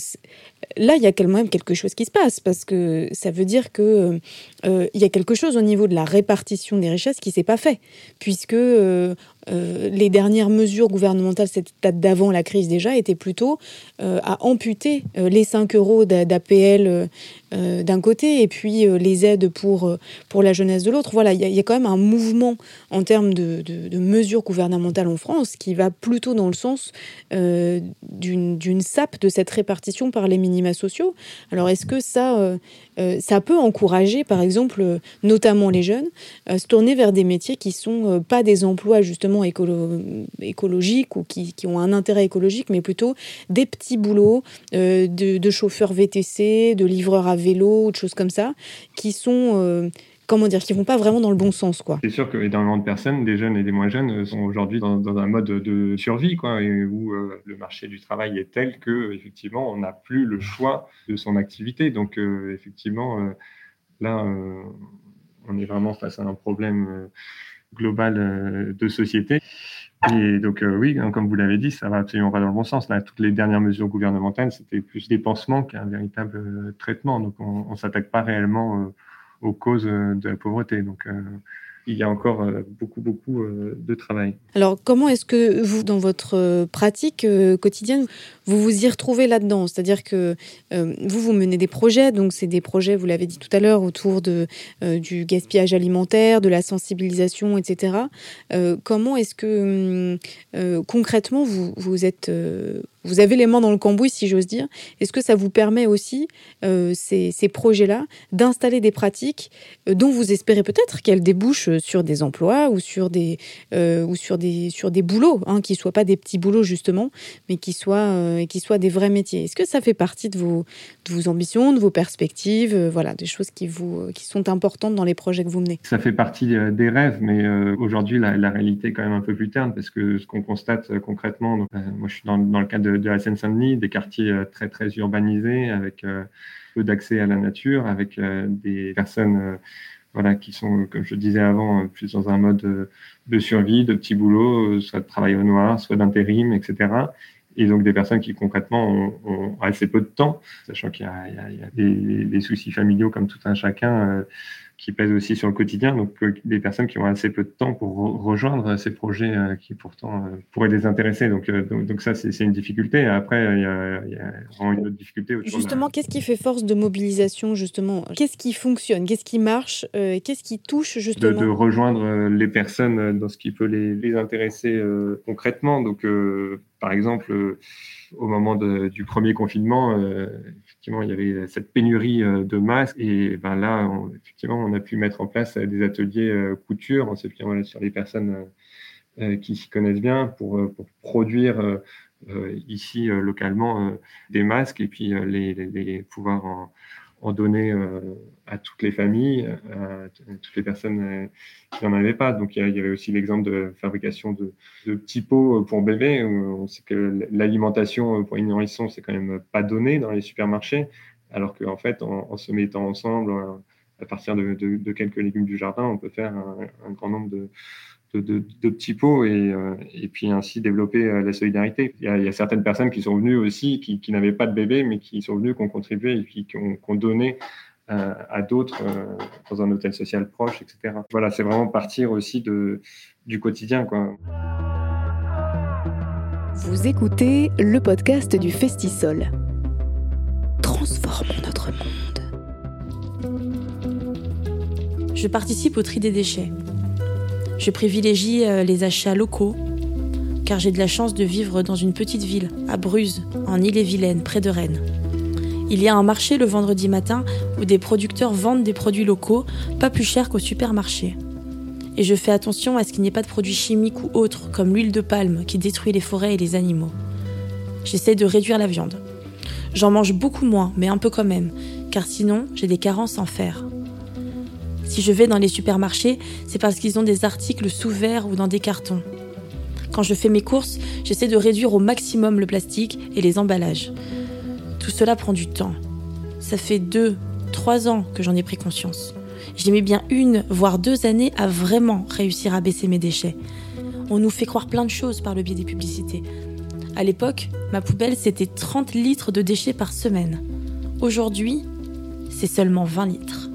Speaker 1: là, il y a quand même quelque chose qui se passe parce que ça veut dire que euh, il y a quelque chose au niveau de la répartition des richesses qui s'est pas fait, puisque euh, euh, les dernières mesures gouvernementales, cette date d'avant la crise déjà, étaient plutôt à amputer les 5 euros d'APL d'un côté et puis les aides pour, pour la jeunesse de l'autre. Voilà, il y, a quand même un mouvement en termes de, de, mesures gouvernementales en France qui va plutôt dans le sens d'une sape de cette répartition par les Alors est-ce que ça, ça peut encourager, par exemple, euh, notamment les jeunes, euh, se tourner vers des métiers qui sont euh, pas des emplois justement écologiques ou qui, ont un intérêt écologique, mais plutôt des petits boulots de, de chauffeurs VTC, de livreurs à vélo, ou de choses comme ça, qui sont comment dire, qui vont pas vraiment dans le bon sens, quoi.
Speaker 6: C'est sûr que énormément de personnes, des jeunes et des moins jeunes, sont aujourd'hui dans, un mode de survie, quoi, où le marché du travail est tel que effectivement, on n'a plus le choix de son activité. Donc, effectivement, Là, euh, on est vraiment face à un problème euh, global euh, de société. Et donc, oui, hein, comme vous l'avez dit, ça va absolument pas dans le bon sens. Toutes les dernières mesures gouvernementales, c'était plus des pansements qu'un véritable traitement. Donc, on ne s'attaque pas réellement aux causes de la pauvreté. Donc, il y a encore beaucoup, beaucoup de travail.
Speaker 1: Alors, comment est-ce que vous, dans votre pratique quotidienne, vous vous y retrouvez là-dedans? C'est-à-dire que euh, vous, vous menez des projets, donc c'est des projets, vous l'avez dit tout à l'heure, autour de, euh, du gaspillage alimentaire, de la sensibilisation, etc. Euh, comment est-ce que concrètement vous, vous êtes... vous avez les mains dans le cambouis, si j'ose dire. Est-ce que ça vous permet aussi, ces, ces projets-là, d'installer des pratiques dont vous espérez peut-être qu'elles débouchent sur des emplois ou sur des, ou sur des, sur des boulots, hein, qui ne soient pas des petits boulots justement, mais qui soient qui soient des vrais métiers. Est-ce que ça fait partie de vos, de vos ambitions, de vos perspectives, euh, voilà, des choses qui, vous, qui sont importantes dans les projets que vous menez?
Speaker 6: Ça fait partie euh, des rêves, mais euh, aujourd'hui, la, réalité est quand même un peu plus terne parce que ce qu'on constate concrètement, moi je suis dans, dans le cadre de, de la Seine-Saint-Denis, des quartiers très très urbanisés avec peu d'accès à la nature, avec des personnes voilà, qui sont, comme je disais avant, plus dans un mode de survie, de petits boulots, soit de travail au noir, soit d'intérim, etc et donc des personnes qui concrètement ont, assez peu de temps, sachant qu'il y a, des, soucis familiaux comme tout un chacun euh, qui pèsent aussi sur le quotidien, donc euh, des personnes qui ont assez peu de temps pour rejoindre ces projets euh, qui pourtant pourraient les intéresser. Donc, donc, ça, c'est une difficulté. Après, il y a, il y a vraiment une autre difficulté.
Speaker 1: Justement, qu'est-ce qui fait force de mobilisation, justement? Qu'est-ce qui fonctionne? Qu'est-ce qui marche? Qu'est-ce qui touche, justement?
Speaker 6: de, rejoindre les personnes dans ce qui peut les, les intéresser concrètement. Donc, par exemple, euh, au moment du premier confinement, euh, effectivement, il y avait cette pénurie euh, de masques et ben là, on, effectivement, on a pu mettre en place des ateliers couture en s'appuyant sur les personnes qui s'y connaissent bien pour, pour produire ici localement des masques et puis les, les pouvoir en, en donner euh, à toutes les familles, à toutes les personnes euh, qui n'en avaient pas. Donc il y, avait aussi l'exemple de fabrication de, petits pots pour bébés. on sait que l'alimentation pour les nourrissons, c'est quand même pas donné dans les supermarchés, alors qu'en fait, en, se mettant ensemble, à partir de, quelques légumes du jardin, on peut faire un grand nombre de, de, petits pots et, euh, et, puis ainsi développer euh, la solidarité. Il y, a, certaines personnes qui sont venues aussi, qui, n'avaient pas de bébé, mais qui sont venues, qui ont contribué et qui, ont, donné euh, à d'autres dans un hôtel social proche, etc. Voilà, c'est vraiment partir aussi de, du quotidien. Quoi.
Speaker 8: Vous écoutez le podcast du Festisol. Transformons notre monde.
Speaker 7: Je participe au tri des déchets je privilégie euh, les achats locaux, car j'ai de la chance de vivre dans une petite ville, à Bruz, en Ille-et-Vilaine, près de Rennes. Il y a un marché le vendredi matin où des producteurs vendent des produits locaux pas plus chers qu'au supermarché. Et je fais attention à ce qu'il n'y ait pas de produits chimiques ou autres, comme l'huile de palme qui détruit les forêts et les animaux. J'essaie de réduire la viande. J'en mange beaucoup moins, mais un peu quand même, car sinon j'ai des carences en fer. Si je vais dans les supermarchés, c'est parce qu'ils ont des articles sous verre ou dans des cartons. Quand je fais mes courses, j'essaie de réduire au maximum le plastique et les emballages. Tout cela prend du temps. Ça fait deux, trois ans que j'en ai pris conscience. J'ai mis bien une, voire deux années à vraiment réussir à baisser mes déchets. On nous fait croire plein de choses par le biais des publicités. À l'époque, ma poubelle, c'était 30 litres de déchets par semaine. Aujourd'hui, c'est seulement 20 litres.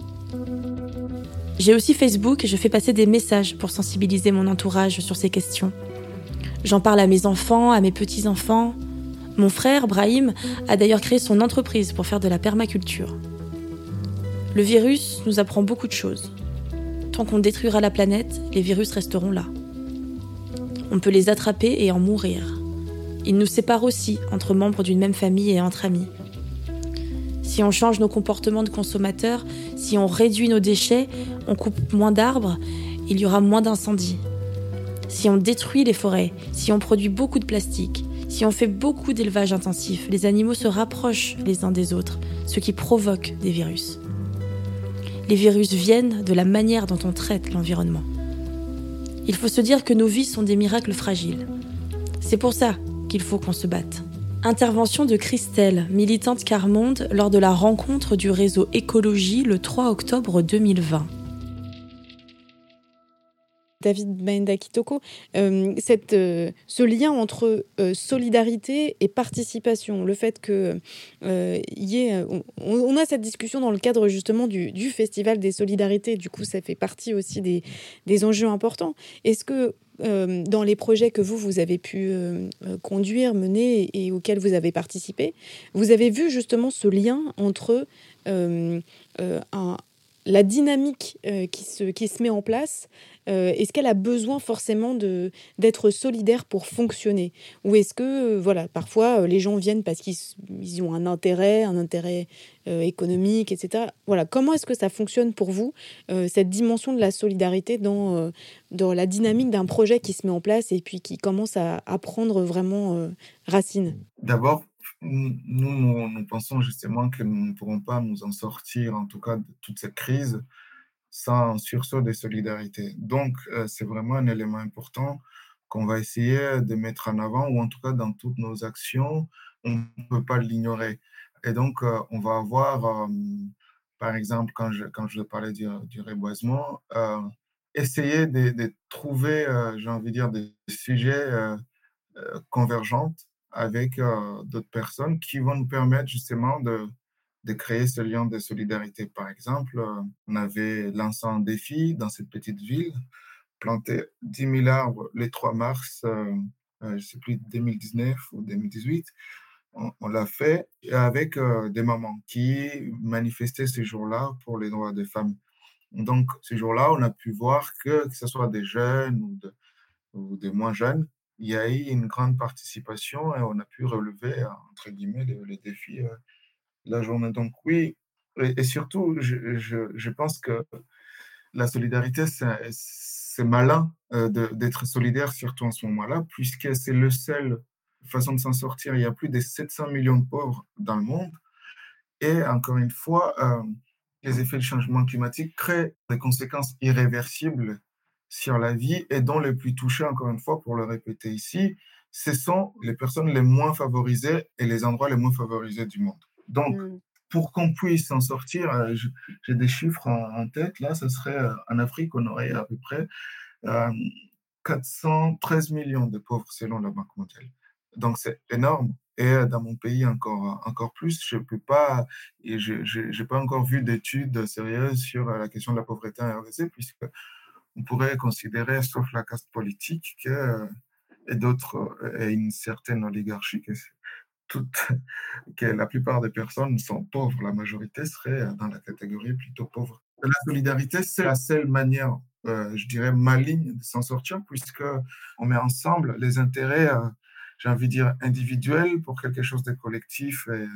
Speaker 7: J'ai aussi Facebook et je fais passer des messages pour sensibiliser mon entourage sur ces questions. J'en parle à mes enfants, à mes petits-enfants. Mon frère, Brahim, a d'ailleurs créé son entreprise pour faire de la permaculture. Le virus nous apprend beaucoup de choses. Tant qu'on détruira la planète, les virus resteront là. On peut les attraper et en mourir. Ils nous séparent aussi entre membres d'une même famille et entre amis. Si on change nos comportements de consommateurs, si on réduit nos déchets, on coupe moins d'arbres, il y aura moins d'incendies. Si on détruit les forêts, si on produit beaucoup de plastique, si on fait beaucoup d'élevage intensif, les animaux se rapprochent les uns des autres, ce qui provoque des virus. Les virus viennent de la manière dont on traite l'environnement. Il faut se dire que nos vies sont des miracles fragiles. C'est pour ça qu'il faut qu'on se batte. Intervention de Christelle, militante Carmonde, lors de la rencontre du réseau Écologie le 3 octobre 2020.
Speaker 1: David Maenda Kitoko, euh, cette, euh, ce lien entre euh, solidarité et participation, le fait que y ait, on, a cette discussion dans le cadre justement du, du, festival des solidarités, du coup ça fait partie aussi des, des enjeux importants. Est-ce que dans les projets que vous, vous avez pu conduire, mener et auxquels vous avez participé, vous avez vu justement ce lien entre un, la dynamique qui, se, qui se met en place euh, est-ce qu'elle a besoin forcément de d'être solidaire pour fonctionner? Ou est-ce que, euh, voilà, parfois euh, les gens viennent parce qu'ils ont un intérêt, un intérêt économique, etc. Voilà, comment est-ce que ça fonctionne pour vous, cette dimension de la solidarité dans, dans la dynamique d'un projet qui se met en place et puis qui commence à, à prendre vraiment racine?
Speaker 5: D'abord, nous, pensons justement que nous ne pourrons pas nous en sortir, en tout cas, de toute cette crise, sans sursaut de solidarité. Donc, euh, c'est vraiment un élément important qu'on va essayer de mettre en avant, ou en tout cas dans toutes nos actions, on ne peut pas l'ignorer. Et donc, euh, on va avoir, euh, par exemple, quand je, quand je parlais du, du reboisement, essayer de trouver, j'ai envie de dire, des sujets convergents avec d'autres personnes qui vont nous permettre justement de, de créer ce lien de solidarité. Par exemple, euh, on avait lancé un défi dans cette petite ville, planter 10 000 arbres les 3 mars, euh, euh, je ne sais plus, 2019 ou 2018. On, l'a fait avec des mamans qui manifestaient ce jour-là pour les droits des femmes. Donc, ce jour-là, on a pu voir que, que ce soit des jeunes ou des moins jeunes, il y a eu une grande participation et on a pu relever, entre guillemets, les, défis la journée. Donc oui, et, surtout, je, pense que la solidarité, c'est malin euh, d'être solidaire, surtout en ce moment-là, puisque c'est le seul façon de s'en sortir. Il y a plus de 700 millions de pauvres dans le monde. Et encore une fois, euh, les effets du changement climatique créent des conséquences irréversibles sur la vie et dont les plus touchés, encore une fois, pour le répéter ici, ce sont les personnes les moins favorisées et les endroits les moins favorisés du monde. Donc, mmh. pour qu'on puisse s'en sortir, euh, j'ai des chiffres en, tête. Là, ce serait euh, en Afrique, on aurait à peu près 413 euh, millions de pauvres selon la Banque mondiale. Donc, c'est énorme. Et dans mon pays, encore, encore plus, je peux pas, et je n'ai pas encore vu d'études sérieuses sur la question de la pauvreté en RDC, puisque on pourrait considérer, sauf la caste politique, que, et d'autres, et une certaine oligarchie, que que la plupart des personnes sont pauvres, la majorité serait dans la catégorie plutôt pauvre. La solidarité, c'est la seule manière, euh, je dirais, maligne de s'en sortir, puisque on met ensemble les intérêts, euh, j'ai envie de dire, individuels pour quelque chose de collectif et,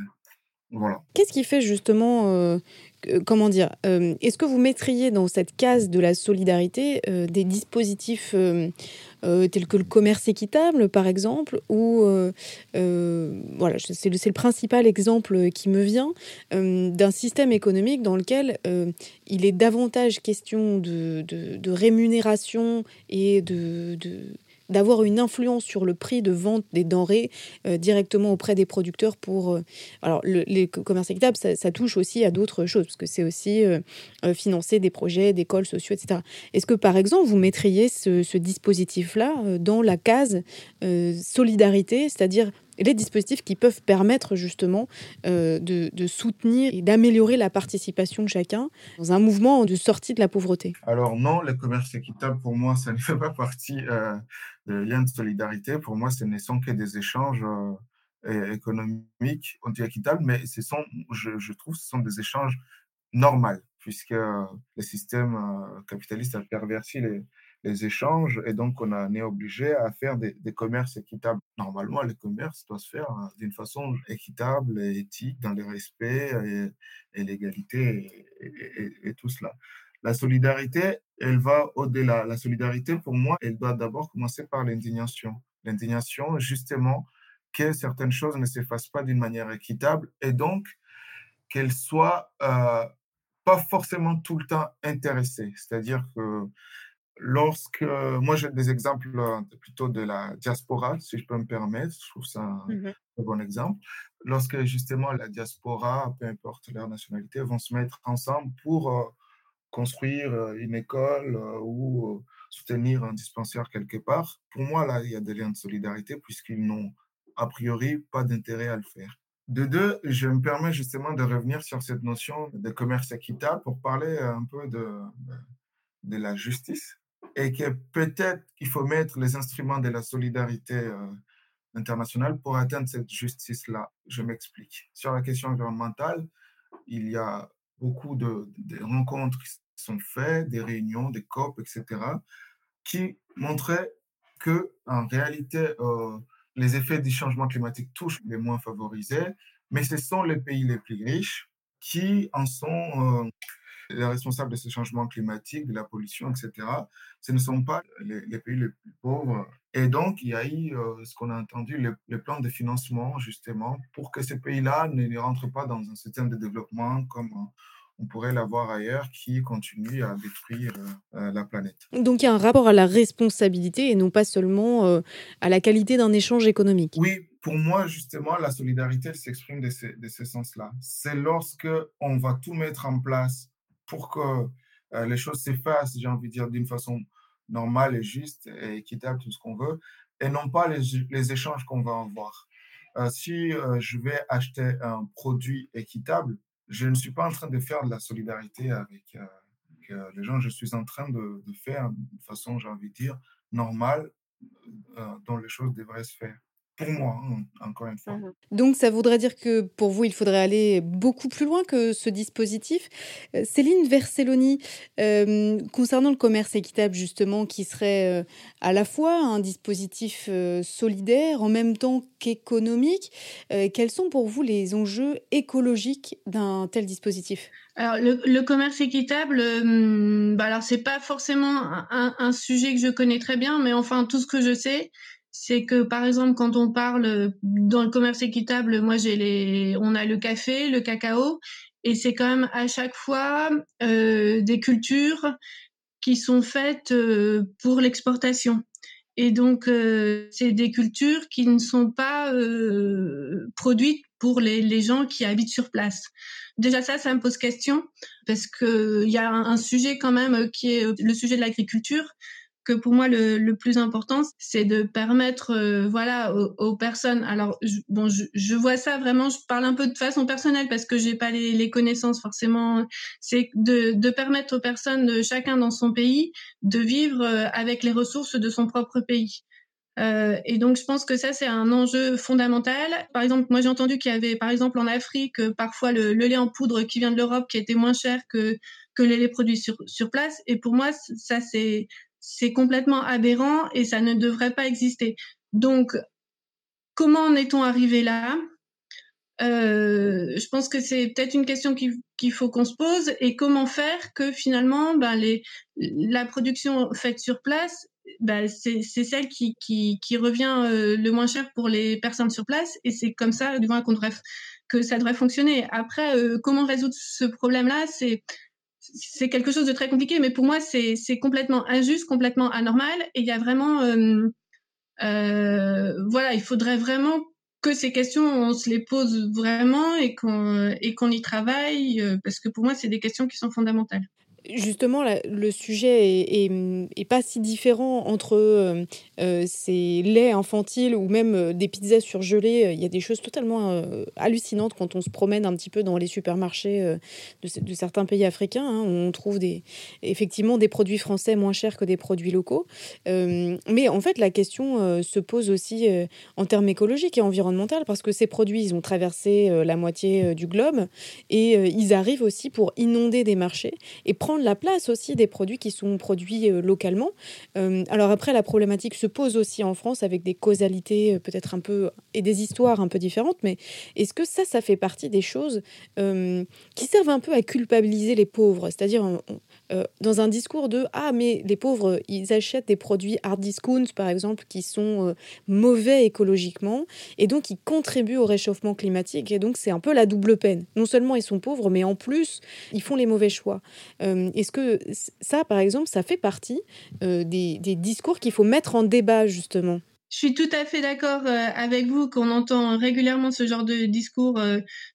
Speaker 1: Qu'est-ce qui fait justement, comment dire, est-ce que vous mettriez dans cette case de la solidarité des dispositifs tels que le commerce équitable, par exemple, ou voilà, c'est le, principal exemple qui me vient d'un système économique dans lequel il est davantage question de rémunération et de, d'avoir une influence sur le prix de vente des denrées euh, directement auprès des producteurs pour... Euh, alors, le, les commerces équitables, ça, touche aussi à d'autres choses, parce que c'est aussi euh, financer des projets d'écoles sociaux, etc. Est-ce que, par exemple, vous mettriez ce, ce dispositif-là dans la case solidarité, c'est-à-dire les dispositifs qui peuvent permettre justement euh, de, soutenir et d'améliorer la participation de chacun dans un mouvement de sortie de la pauvreté
Speaker 5: Alors non, le commerce équitable, pour moi, ça ne fait pas partie euh, de lien de solidarité. Pour moi, ce ne sont que des échanges euh, économiques, on dit équitables, mais ce sont, je, je trouve ce sont des échanges normaux, puisque le système capitaliste a perverti les, les échanges et donc on, est obligé à faire des, commerces équitables. Normalement, le commerce doit se faire hein, d'une façon équitable et éthique, dans le respect et, l'égalité et, tout cela. La solidarité, elle va au-delà. La solidarité, pour moi, elle doit d'abord commencer par l'indignation. L'indignation, justement, que certaines choses ne s'effacent pas d'une manière équitable et donc qu'elles soient euh, pas forcément tout le temps intéressées. C'est-à-dire que lorsque, moi j'ai des exemples euh, plutôt de la diaspora, si je peux me permettre, je trouve ça un, mmh bon exemple. Lorsque justement la diaspora, peu importe leur nationalité, vont se mettre ensemble pour euh, construire euh, une école ou soutenir un dispensaire quelque part, pour moi là il y a des liens de solidarité puisqu'ils n'ont a priori pas d'intérêt à le faire. De deux, je me permets justement de revenir sur cette notion de commerce équitable pour parler un peu de, de la justice et que peut-être qu'il faut mettre les instruments de la solidarité euh, internationale pour atteindre cette justice-là. Je m'explique. Sur la question environnementale, il y a beaucoup de, rencontres qui sont faites, des réunions, des COP, etc., qui montraient que en réalité, euh, les effets du changement climatique touchent les moins favorisés, mais ce sont les pays les plus riches qui en sont euh, les responsables de ce changement climatique, de la pollution, etc., ce ne sont pas les, pays les plus pauvres. Et donc, il y a eu euh, ce qu'on a entendu, le, le, plan de financement, justement, pour que ces pays-là ne, rentrent pas dans un système de développement comme on pourrait l'avoir ailleurs, qui continue à détruire euh, la planète.
Speaker 1: Donc il y a un rapport à la responsabilité et non pas seulement euh, à la qualité d'un échange économique.
Speaker 5: Oui, pour moi, justement, la solidarité s'exprime de, de ce sens-là. C'est lorsque on va tout mettre en place pour que euh, les choses s'effacent, j'ai envie de dire, d'une façon normale et juste et équitable, tout ce qu'on veut, et non pas les, échanges qu'on va avoir. Euh, si euh, je vais acheter un produit équitable, je ne suis pas en train de faire de la solidarité avec, les gens, je suis en train de, de faire de façon, j'ai envie de dire, normale, dont les choses devraient se faire pour moi, hein, encore une fois. Mmh
Speaker 1: Donc ça voudrait dire que pour vous, il faudrait aller beaucoup plus loin que ce dispositif. Euh, Céline Verselloni, euh, concernant le commerce équitable justement, qui serait euh, à la fois un dispositif solidaire en même temps qu'économique, quels sont pour vous les enjeux écologiques d'un tel dispositif?
Speaker 4: Alors le, commerce équitable, bah alors c'est pas forcément un, un, sujet que je connais très bien, mais enfin tout ce que je sais, c'est que par exemple quand on parle dans le commerce équitable, moi j'ai les, on a le café, le cacao, et c'est quand même à chaque fois euh, des cultures qui sont faites euh, pour l'exportation. Et donc euh, c'est des cultures qui ne sont pas euh, produites pour les, les, gens qui habitent sur place. Déjà ça, ça me pose question parce que il y a un, un, sujet quand même qui est le sujet de l'agriculture que pour moi le, le plus important, c'est de permettre, euh, voilà, aux, personnes. Alors je, bon, je, vois ça vraiment. Je parle un peu de façon personnelle parce que j'ai pas les, connaissances forcément. C'est de, permettre aux personnes, de chacun dans son pays, de vivre euh, avec les ressources de son propre pays. Euh, et donc, je pense que ça, c'est un enjeu fondamental. Par exemple, moi, j'ai entendu qu'il y avait, par exemple, en Afrique, parfois le, le lait en poudre qui vient de l'Europe qui était moins cher que, que les laits produits sur, sur place. Et pour moi, ça, c'est c'est complètement aberrant et ça ne devrait pas exister. Donc, comment en est-on arrivé là? Euh, je pense que c'est peut-être une question qu'il faut qu'on se pose et comment faire que finalement ben, les, la production faite sur place ben, c'est celle qui, qui, revient euh, le moins cher pour les personnes sur place et c'est comme ça du moins qu'on devrait que ça devrait fonctionner. Après, euh, comment résoudre ce problème-là? C'est c'est quelque chose de très compliqué, mais pour moi, c'est complètement injuste, complètement anormal. Et il y a vraiment, euh, euh, voilà, il faudrait vraiment que ces questions, on se les pose vraiment et qu'on et qu'on y travaille, euh, parce que pour moi, c'est des questions qui sont fondamentales.
Speaker 1: Justement, le sujet est, pas si différent entre euh, euh, ces laits infantiles ou même euh, des pizzas surgelées. Il y a des choses totalement hallucinantes quand on se promène un petit peu dans les supermarchés de, certains pays africains. Hein, où on trouve des, effectivement des produits français moins chers que des produits locaux. mais en fait, la question se pose aussi en termes écologiques et environnementaux parce que ces produits, ils ont traversé la moitié du globe et ils arrivent aussi pour inonder des marchés et prendre la place aussi des produits qui sont produits euh, localement. Euh, alors après, la problématique se pose aussi en France avec des causalités euh, peut-être un peu et des histoires un peu différentes, mais est-ce que ça, ça fait partie des choses qui servent un peu à culpabiliser les pauvres? C'est-à-dire, euh, dans un discours de ah mais les pauvres ils achètent des produits hard discount par exemple qui sont euh, mauvais écologiquement et donc ils contribuent au réchauffement climatique et donc c'est un peu la double peine. Non seulement ils sont pauvres mais en plus ils font les mauvais choix. Euh, est-ce que ça par exemple ça fait partie des, des discours qu'il faut mettre en débat justement?
Speaker 4: Je suis tout à fait d'accord avec vous qu'on entend régulièrement ce genre de discours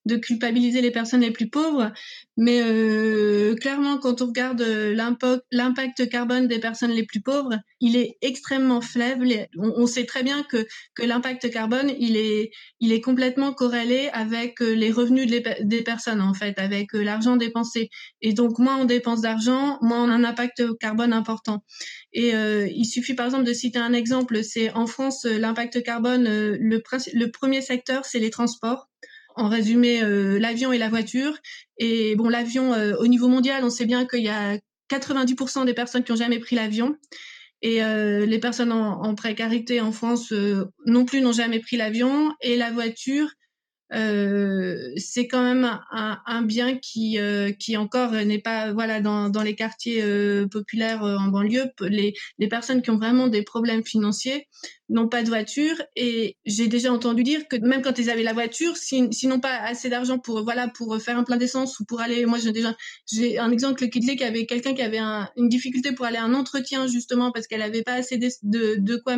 Speaker 4: de culpabiliser les personnes les plus pauvres, mais euh, clairement quand on regarde l'impact carbone des personnes les plus pauvres, il est extrêmement faible. On, sait très bien que, l'impact carbone, il est, il est complètement corrélé avec les revenus des personnes en fait, avec l'argent dépensé. Et donc moins on dépense d'argent, moins on a un impact carbone important. Et il suffit par exemple de citer un exemple, c'est en France euh, l'impact carbone, euh, le premier secteur, c'est les transports en résumé euh, l'avion et la voiture. Et bon, l'avion, au niveau mondial, on sait bien qu'il y a 90% des personnes qui ont jamais pris l'avion. Et les personnes en, précarité en France non plus n'ont jamais pris l'avion. Et la voiture, euh, c'est quand même un, un bien qui euh, qui encore n'est pas voilà dans, dans les quartiers euh, populaires en banlieue. Les, les personnes qui ont vraiment des problèmes financiers n'ont pas de voiture. Et j'ai déjà entendu dire que même quand ils avaient la voiture s'ils n'ont pas assez d'argent pour voilà pour faire un plein d'essence ou pour aller moi j'ai déjà j'ai un exemple qui disait qu'il y avait quelqu'un qui avait une difficulté pour aller à un entretien justement parce qu'elle avait pas assez de, de, de quoi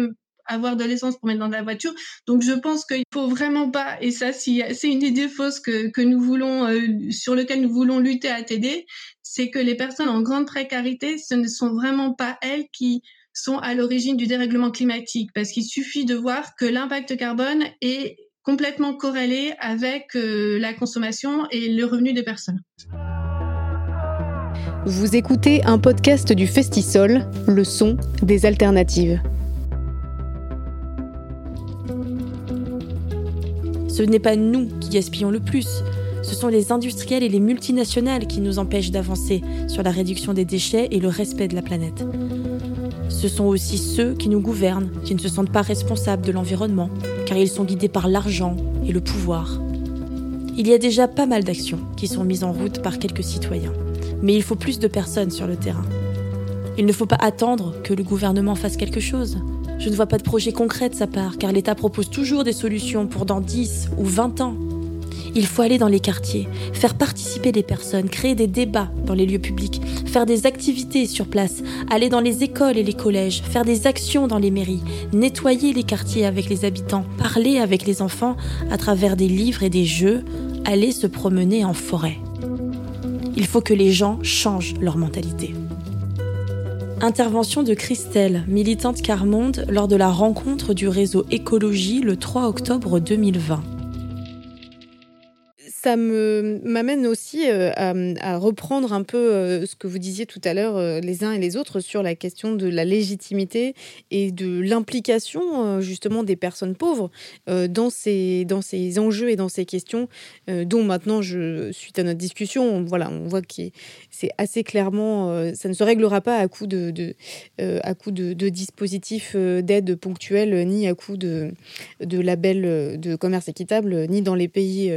Speaker 4: avoir de l'essence pour mettre dans la voiture. Donc je pense qu'il faut vraiment pas, et ça c'est une idée fausse que, nous voulons, euh, sur lequel nous voulons lutter à t'aider, c'est que les personnes en grande précarité, ce ne sont vraiment pas elles qui sont à l'origine du dérèglement climatique, parce qu'il suffit de voir que l'impact carbone est complètement corrélé avec euh, la consommation et le revenu des personnes.
Speaker 8: Vous écoutez un podcast du Festisol, le son des alternatives.
Speaker 7: Ce n'est pas nous qui gaspillons le plus, ce sont les industriels et les multinationales qui nous empêchent d'avancer sur la réduction des déchets et le respect de la planète. Ce sont aussi ceux qui nous gouvernent, qui ne se sentent pas responsables de l'environnement, car ils sont guidés par l'argent et le pouvoir. Il y a déjà pas mal d'actions qui sont mises en route par quelques citoyens, mais il faut plus de personnes sur le terrain. Il ne faut pas attendre que le gouvernement fasse quelque chose. Je ne vois pas de projet concret de sa part, car l'État propose toujours des solutions pour dans 10 ou 20 ans. Il faut aller dans les quartiers, faire participer les personnes, créer des débats dans les lieux publics, faire des activités sur place, aller dans les écoles et les collèges, faire des actions dans les mairies, nettoyer les quartiers avec les habitants, parler avec les enfants à travers des livres et des jeux, aller se promener en forêt. Il faut que les gens changent leur mentalité. Intervention de Christelle, militante Carmonde, lors de la rencontre du réseau Écologie le 3 octobre 2020
Speaker 1: ça me m'amène aussi euh, à, reprendre un peu euh, ce que vous disiez tout à l'heure euh, les uns et les autres sur la question de la légitimité et de l'implication justement des personnes pauvres dans ces dans ces enjeux et dans ces questions dont maintenant suite à notre discussion voilà on voit que c'est assez clairement ça ne se réglera pas à coup de, à coup de, dispositifs d'aide ponctuels ni à coup de de labels de commerce équitable ni dans les pays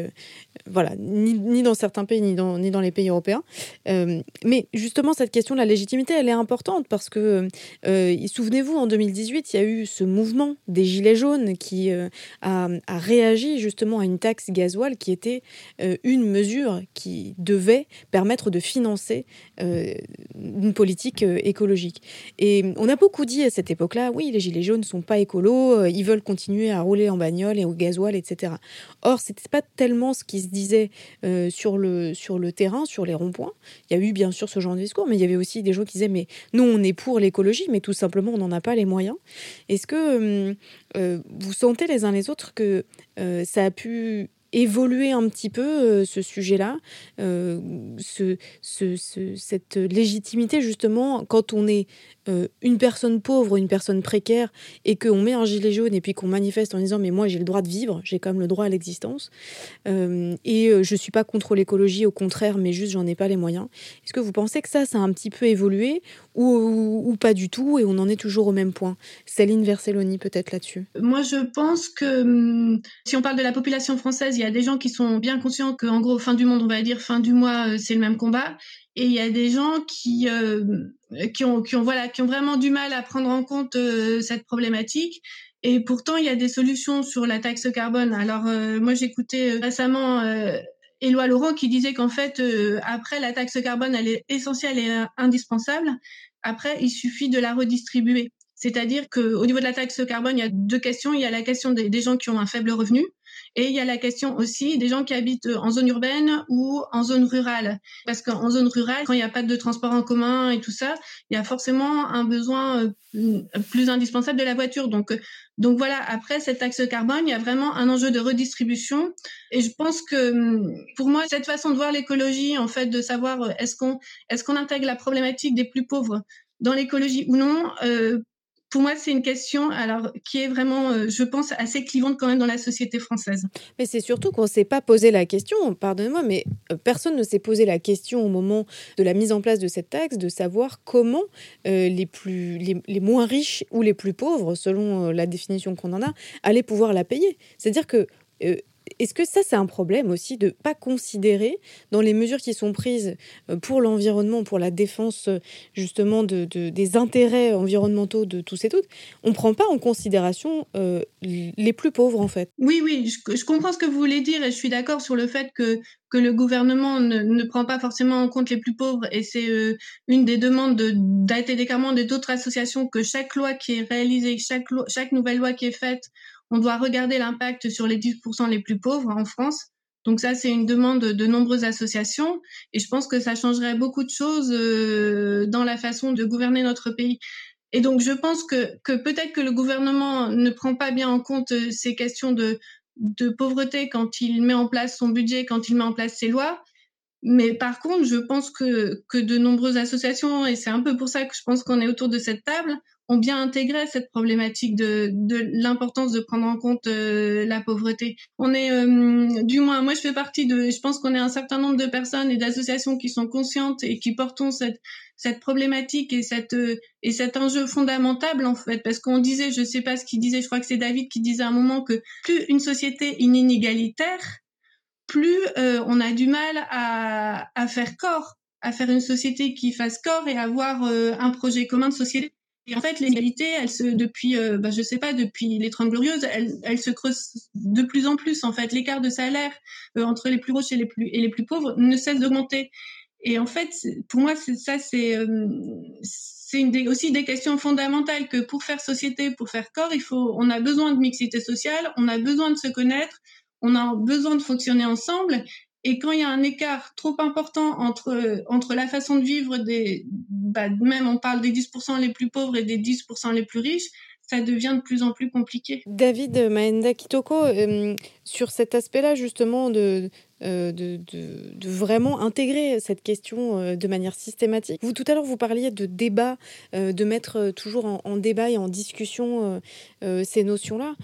Speaker 1: voilà, ni, dans certains pays, ni dans, ni dans les pays européens. Euh, mais justement, cette question de la légitimité, elle est importante parce que, euh, souvenez-vous, en 2018, il y a eu ce mouvement des Gilets jaunes qui euh, a, a, réagi justement à une taxe gasoil qui était une mesure qui devait permettre de financer une politique écologique. Et on a beaucoup dit à cette époque-là, oui, les Gilets jaunes ne sont pas écolos, ils veulent continuer à rouler en bagnole et au gasoil, etc. Or, c'était pas tellement ce qui se disait euh, sur, le, sur le terrain, sur les ronds-points. Il y a eu bien sûr ce genre de discours, mais il y avait aussi des gens qui disaient mais nous on est pour l'écologie, mais tout simplement on n'en a pas les moyens. Est-ce que euh, euh, vous sentez les uns les autres que ça a pu évoluer un petit peu ce sujet-là, ce, cette légitimité justement quand on est euh, une personne pauvre, une personne précaire, et qu'on met un gilet jaune et puis qu'on manifeste en disant mais moi j'ai le droit de vivre, j'ai quand même le droit à l'existence, euh, et euh, je suis pas contre l'écologie, au contraire, mais juste j'en ai pas les moyens. Est-ce que vous pensez que ça, ça a un petit peu évolué ou, ou, pas du tout, et on en est toujours au même point Céline Verselloni peut-être là-dessus.
Speaker 4: Moi je pense que hum, si on parle de la population française, il y a des gens qui sont bien conscients qu'en gros fin du monde, on va dire fin du mois, c'est le même combat, et il y a des gens qui qui ont, qui ont, voilà, qui ont vraiment du mal à prendre en compte euh, cette problématique. Et pourtant, il y a des solutions sur la taxe carbone. Alors, euh, moi, j'écoutais euh, récemment Éloi Laurent qui disait qu'en fait, après, la taxe carbone, elle est essentielle et indispensable. Après, il suffit de la redistribuer. C'est-à-dire qu'au niveau de la taxe carbone, il y a deux questions. Il y a la question des gens qui ont un faible revenu et il y a la question aussi des gens qui habitent en zone urbaine ou en zone rurale. Parce qu'en zone rurale, quand il n'y a pas de transport en commun et tout ça, il y a forcément un besoin euh, plus indispensable de la voiture. Donc, donc voilà, après cette taxe carbone, il y a vraiment un enjeu de redistribution. Et je pense que pour moi, cette façon de voir l'écologie, en fait, de savoir euh, est-ce qu'on est-ce qu'on intègre la problématique des plus pauvres dans l'écologie ou non, euh, pour moi, c'est une question alors qui est vraiment, euh, je pense, assez clivante quand même dans la société française.
Speaker 1: Mais c'est surtout qu'on ne s'est pas posé la question, pardonnez-moi, mais euh, personne ne s'est posé la question au moment de la mise en place de cette taxe de savoir comment euh, les, plus, les, moins riches ou les plus pauvres, selon la définition qu'on en a, allaient pouvoir la payer. C'est-à-dire que est-ce que ça, c'est un problème aussi de ne pas considérer dans les mesures qui sont prises euh, pour l'environnement, pour la défense euh, justement de, des intérêts environnementaux de tous et toutes, on ne prend pas en considération euh, les plus pauvres en fait?
Speaker 4: Oui, oui, je, comprends ce que vous voulez dire et je suis d'accord sur le fait que, que le gouvernement ne, prend pas forcément en compte les plus pauvres et c'est une des demandes d'ATD Carmonde et d'autres associations que chaque loi qui est réalisée, chaque, chaque nouvelle loi qui est faite, on doit regarder l'impact sur les 10% les plus pauvres en France. Donc ça, c'est une demande de nombreuses associations et je pense que ça changerait beaucoup de choses euh, dans la façon de gouverner notre pays. Et donc je pense que, que peut-être que le gouvernement ne prend pas bien en compte euh, ces questions de, de pauvreté quand il met en place son budget, quand il met en place ses lois. Mais par contre, je pense que, que de nombreuses associations, et c'est un peu pour ça que je pense qu'on est autour de cette table, ont bien intégré cette problématique de, de l'importance de prendre en compte euh, la pauvreté. On est, euh, du moins, moi je fais partie de, je pense qu'on est un certain nombre de personnes et d'associations qui sont conscientes et qui portons cette, cette problématique et cette euh, et cet enjeu fondamental en fait parce qu'on disait je sais pas ce qu'il disait je crois que c'est David qui disait à un moment que plus une société inégalitaire plus on a du mal à, à faire corps à faire une société qui fasse corps et avoir un projet commun de société et en fait, l'égalité, elle se, depuis, euh, bah, je sais pas, depuis les Trente Glorieuses, elle, elle se creuse de plus en plus. En fait, l'écart de salaire euh, entre les plus riches et les plus et les plus pauvres ne cesse d'augmenter. Et en fait, pour moi, c'est ça, c'est euh, c'est une aussi des questions fondamentales que pour faire société, pour faire corps, il faut, on a besoin de mixité sociale, on a besoin de se connaître, on a besoin de fonctionner ensemble. Et quand il y a un écart trop important entre, entre la façon de vivre des, bah, même on parle des 10% les plus pauvres et des 10% les plus riches, ça devient de plus en plus compliqué.
Speaker 1: David Maenda Kitoko, sur cet aspect-là justement de, de, de, vraiment intégrer cette question de manière systématique. Vous, tout à l'heure, vous parliez de débat, de mettre toujours en, débat et en discussion ces notions-là.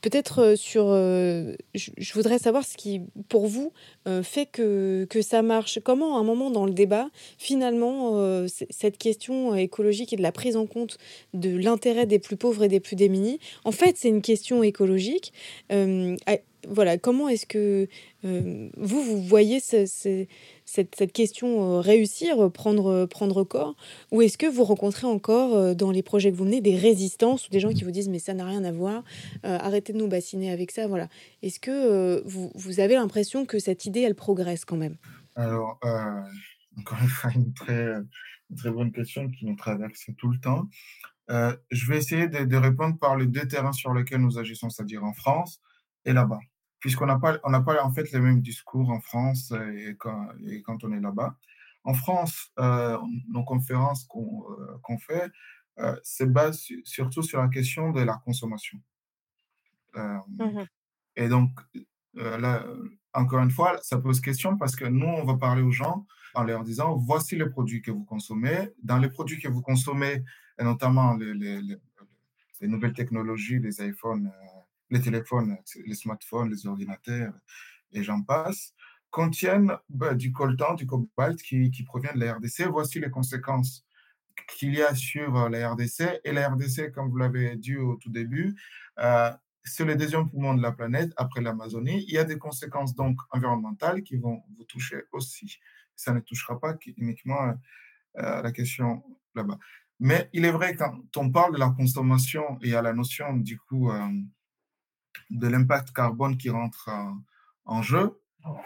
Speaker 1: Peut-être euh, sur. Euh, je, voudrais savoir ce qui, pour vous, euh, fait que, que ça marche. Comment, à un moment dans le débat, finalement, cette question écologique et de la prise en compte de l'intérêt des plus pauvres et des plus démunis, en fait, c'est une question écologique voilà, comment est-ce que euh, vous, vous voyez cette, cette, question euh, réussir, prendre, prendre corps? Ou est-ce que vous rencontrez encore euh, dans les projets que vous menez des résistances ou des gens qui vous disent mais ça n'a rien à voir, arrêtez de nous bassiner avec ça voilà. Est-ce que vous, vous, avez l'impression que cette idée, elle progresse quand même?
Speaker 5: Alors, encore une fois, une très, très bonne question qui nous traverse tout le temps. je vais essayer de, de, répondre par les deux terrains sur lesquels nous agissons, c'est-à-dire en France et là-bas puisqu'on n'a pas, on n'a pas en fait les mêmes discours en France et quand, et quand on est là-bas. En France, euh, nos conférences qu'on euh, fait euh, se basent surtout sur la question de la consommation. Mmh et donc, là, encore une fois, ça pose question parce que nous, on va parler aux gens en leur disant, voici les produits que vous consommez. Dans les produits que vous consommez, et notamment les, les, les nouvelles technologies, les iPhones, les téléphones, les smartphones, les ordinateurs, et j'en passe, contiennent bah, du coltan, du cobalt qui, provient de la RDC. Voici les conséquences qu'il y a sur euh, la RDC. Et la RDC, comme vous l'avez dit au tout début, euh, c'est le deuxième poumon de la planète après l'Amazonie. Il y a des conséquences donc environnementales qui vont vous toucher aussi. Ça ne touchera pas uniquement euh, la question là-bas. Mais il est vrai, quand on parle de la consommation, et à la notion du coup de l'impact carbone qui rentre en, jeu.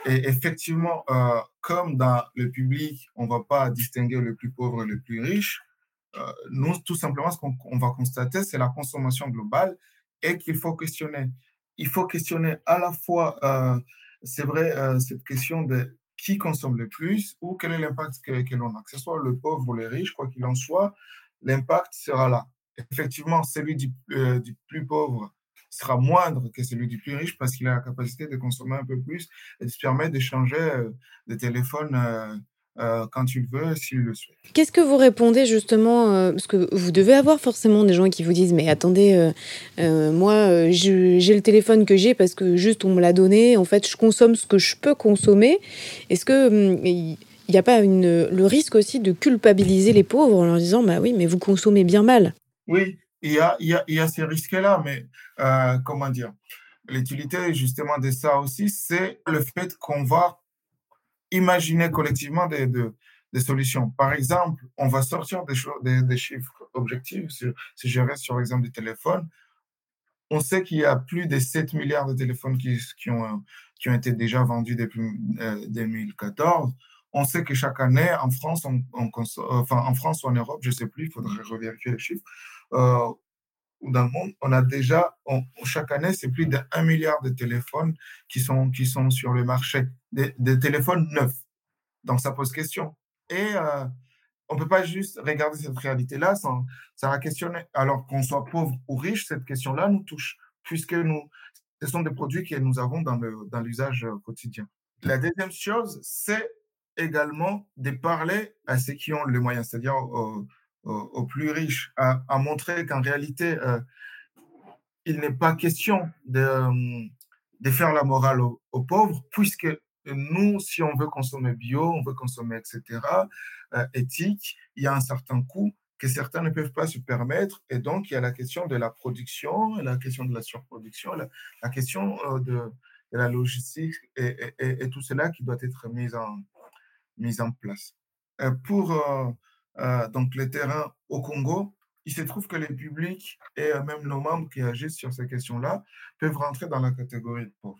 Speaker 5: Et effectivement, euh, comme dans le public, on ne va pas distinguer le plus pauvre et le plus riche, euh, nous, tout simplement, ce qu'on va constater, c'est la consommation globale et qu'il faut questionner. Il faut questionner à la fois, euh, c'est vrai, cette question de qui consomme le plus ou quel est l'impact que, que l'on a, que ce soit le pauvre ou le riche, quoi qu'il en soit, l'impact sera là. Effectivement, celui du, du plus pauvre sera moindre que celui du plus riche parce qu'il a la capacité de consommer un peu plus et de se permettre d'échanger euh, des téléphones euh, euh, quand il veut, s'il le souhaite.
Speaker 1: Qu'est-ce que vous répondez justement Parce que vous devez avoir forcément des gens qui vous disent Mais attendez, moi, j'ai le téléphone que j'ai parce que juste on me l'a donné. En fait, je consomme ce que je peux consommer. Est-ce que. Hum, il n'y a pas une, le risque aussi de culpabiliser les pauvres en leur disant Bah oui, mais vous consommez bien mal?
Speaker 5: Oui, il y a, il y a, il y a ces risques-là, mais euh, comment dire L'utilité justement de ça aussi, c'est le fait qu'on va imaginer collectivement des, des, solutions. Par exemple, on va sortir des, des, des chiffres objectifs. Si, je reste sur l'exemple du téléphone, on sait qu'il y a plus de 7 milliards de téléphones qui, ont, qui ont été déjà vendus depuis 2014. Euh, on sait que chaque année, en France, on, en France ou en Europe, je ne sais plus, il faudrait revérifier les chiffres, euh, dans le monde, on a déjà, chaque année, c'est plus d'un milliard de téléphones qui sont, qui sont sur le marché, des, téléphones neufs. Donc, ça pose question. Et euh, on ne peut pas juste regarder cette réalité-là sans, va questionner. Alors qu'on soit pauvre ou riche, cette question-là nous touche, puisque nous, ce sont des produits que nous avons dans l'usage dans quotidien. La deuxième chose, c'est également de parler à ceux qui ont les moyens, c'est-à-dire aux, plus riches, à, montrer qu'en réalité, euh, il n'est pas question de, euh, de, faire la morale aux, pauvres, puisque nous, si on veut consommer bio, on veut consommer, etc., euh, éthique, il y a un certain coût que certains ne peuvent pas se permettre. Et donc, il y a la question de la production, la question de la surproduction, la, question de, la logistique et, et, tout cela qui doit être mis en, mis en place. pour euh, donc les terrains au Congo, il se trouve que les publics et euh, même nos membres qui agissent sur ces questions-là peuvent rentrer dans la catégorie de pauvres.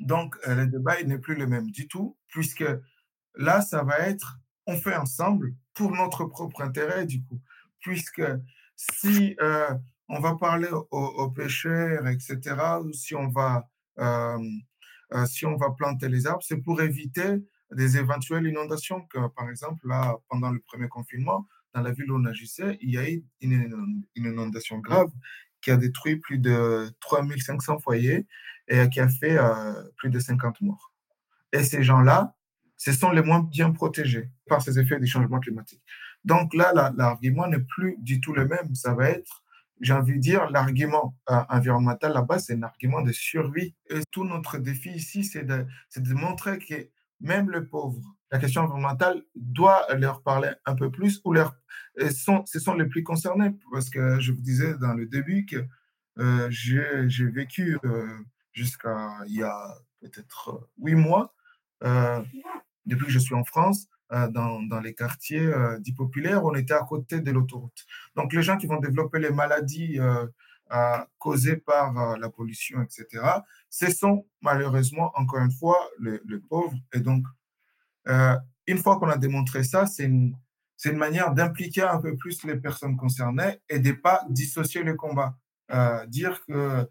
Speaker 5: Donc, euh, le débat n'est plus le même du tout, puisque là, ça va être on fait ensemble pour notre propre intérêt, du coup. Puisque si on va parler aux, pêcheurs, etc., ou si on va, si on va planter les arbres, c'est pour éviter des éventuelles inondations, que, par exemple, là, pendant le premier confinement, dans la ville où on agissait, il y a eu une, inondation grave qui a détruit plus de 3500 foyers et qui a fait plus de 50 morts. Et ces gens-là, ce sont les moins bien protégés par ces effets du changement climatique. Donc là, l'argument n'est plus du tout le même. Ça va être, j'ai envie de dire, l'argument euh, environnemental là-bas, c'est un argument de survie. Et tout notre défi ici, c'est de montrer que même les pauvres, la question environnementale doit leur parler un peu plus ou leur, sont, ce sont les plus concernés. Parce que je vous disais dans le début que euh, j'ai vécu euh, jusqu'à il y a peut-être huit mois euh, depuis que je suis en France, euh, dans, les quartiers euh, dits populaires, on était à côté de l'autoroute. Donc les gens qui vont développer les maladies causées par la pollution, etc., ce sont malheureusement, encore une fois, les, pauvres. Et donc, une fois qu'on a démontré ça, c'est une, manière d'impliquer un peu plus les personnes concernées et de pas dissocier le combat. dire que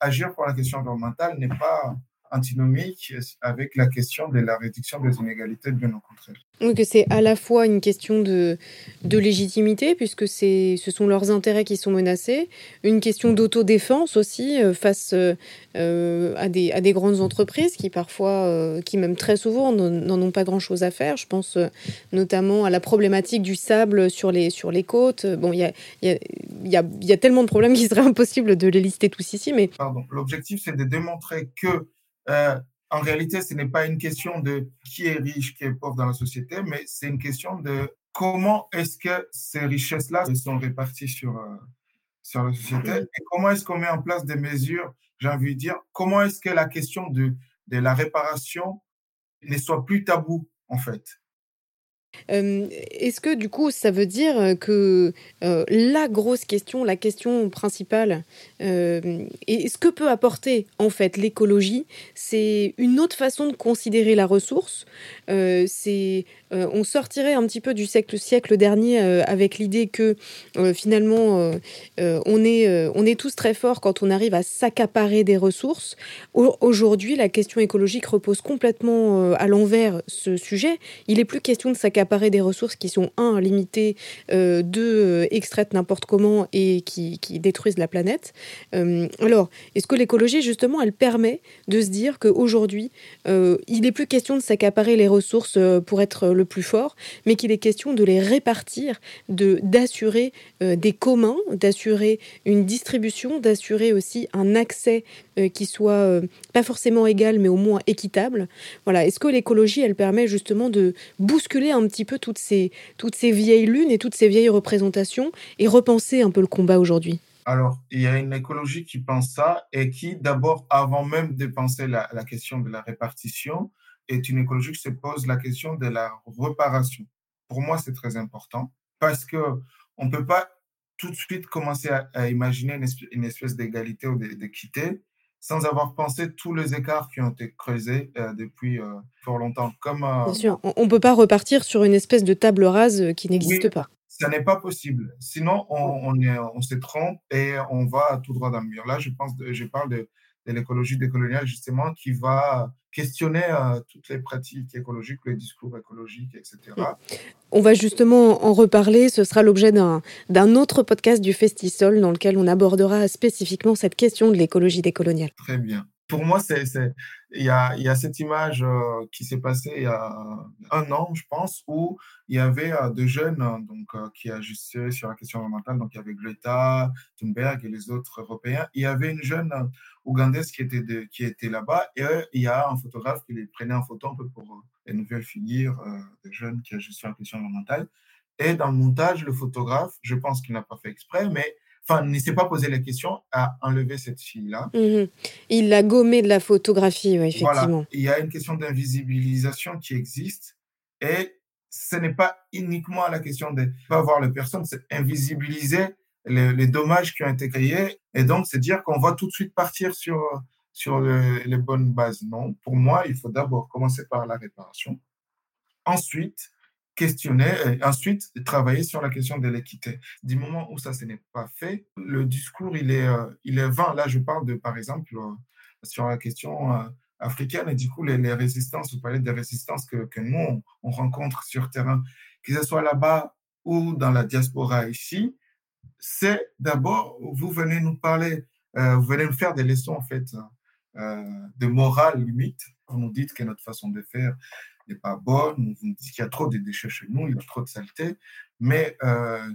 Speaker 5: agir pour la question environnementale n'est pas antinomique avec la question de la réduction des inégalités, bien au contraire.
Speaker 1: Donc c'est à la fois une question de, de légitimité, puisque ce sont leurs intérêts qui sont menacés, une question d'autodéfense aussi euh, face euh, à, des, à des grandes entreprises qui parfois, euh, qui même très souvent n'en ont pas grand-chose à faire. Je pense notamment à la problématique du sable sur les, sur les côtes. Bon, il y a, y, a, y, a, y a tellement de problèmes qu'il serait impossible de les lister tous ici. Mais...
Speaker 5: Pardon, l'objectif c'est de démontrer que euh, en réalité, ce n'est pas une question de qui est riche, qui est pauvre dans la société, mais c'est une question de comment est-ce que ces richesses-là sont réparties sur, euh, sur la société et comment est-ce qu'on met en place des mesures, j'ai envie de dire, comment est-ce que la question de, de la réparation ne soit plus tabou, en fait?
Speaker 1: Est-ce que du coup ça veut dire que la grosse question, la question principale, et ce que peut apporter en fait l'écologie, c'est une autre façon de considérer la ressource. c'est on sortirait un petit peu du siècle, siècle dernier avec l'idée que finalement on est on est tous très forts quand on arrive à s'accaparer des ressources. Aujourd'hui, la question écologique repose complètement à l'envers ce sujet. Il est plus question de s'accaparer des ressources qui sont, un, limitées, euh, deux, euh, extraites n'importe comment et qui, détruisent la planète. Euh, alors, est-ce que l'écologie, justement, elle permet de se dire qu'aujourd'hui, il n'est plus question de s'accaparer les ressources pour être le plus fort, mais qu'il est question de les répartir, de d'assurer des communs, d'assurer une distribution, d'assurer aussi un accès qui soit pas forcément égal, mais au moins équitable. Voilà. Est-ce que l'écologie, elle permet justement de bousculer un petit peu toutes ces, toutes ces vieilles lunes et toutes ces vieilles représentations et repenser un peu le combat aujourd'hui
Speaker 5: alors, il y a une écologie qui pense ça et qui, d'abord, avant même de penser la, la question de la répartition, est une écologie qui se pose la question de la réparation. Pour moi, c'est très important parce que on peut pas tout de suite commencer à, imaginer une espèce, d'égalité ou d'équité sans avoir pensé tous les écarts qui ont été creusés euh, depuis euh, fort longtemps. Comme,
Speaker 1: euh, Bien sûr, on ne peut pas repartir sur une espèce de table rase qui n'existe pas.
Speaker 5: Ça n'est pas possible. Sinon, on, on, on, se trompe et on va tout droit dans le mur. Là, je, pense je parle de, de l'écologie décoloniale, justement, qui va questionner euh, toutes les pratiques écologiques, les discours écologiques, etc.
Speaker 1: On va justement en reparler. Ce sera l'objet d'un autre podcast du Festisol dans lequel on abordera spécifiquement cette question de l'écologie décoloniale.
Speaker 5: Très bien pour moi, c'est, il, y a, cette image euh, qui s'est passée il y a un an, je pense, où il y avait euh, deux jeunes euh, donc, qui agissaient sur la question environnementale. Donc, il y avait Greta Thunberg et les autres Européens. Il y avait une jeune Ougandaise qui était, qui était là-bas et il y a un photographe qui les prenait en photo un peu pour les nouvelles figures des jeunes qui agissent sur la question environnementale. Et dans le montage, le photographe, je pense qu'il n'a pas fait exprès, mais enfin, ne s'est pas posé la question à enlever cette fille-là.
Speaker 1: Mhm. Il l'a gommé de la photographie, effectivement.
Speaker 5: Il y a une question d'invisibilisation qui existe et ce n'est pas uniquement la question de ne pas voir les personnes, c'est invisibiliser les, dommages qui ont été créés et donc c'est dire qu'on va tout de suite partir sur, sur les bonnes bases. Non, pour moi, il faut d'abord commencer par la réparation. Ensuite, questionner et ensuite travailler sur la question de l'équité. Du moment où ça, ce n'est pas fait, le discours, il est, euh, il est vain. Là, je parle de, par exemple, euh, sur la question euh, africaine et du coup, les, résistances, vous parlez des résistances que, que nous, on, rencontre sur terrain, que ce soit là-bas ou dans la diaspora ici, c'est d'abord, vous venez nous parler, vous venez nous faire des leçons, en fait, de morale limite. Vous nous dites que notre façon de faire n'est pas bonne, vous nous dites qu'il y a trop de déchets chez nous, il y a trop de saleté. Mais euh,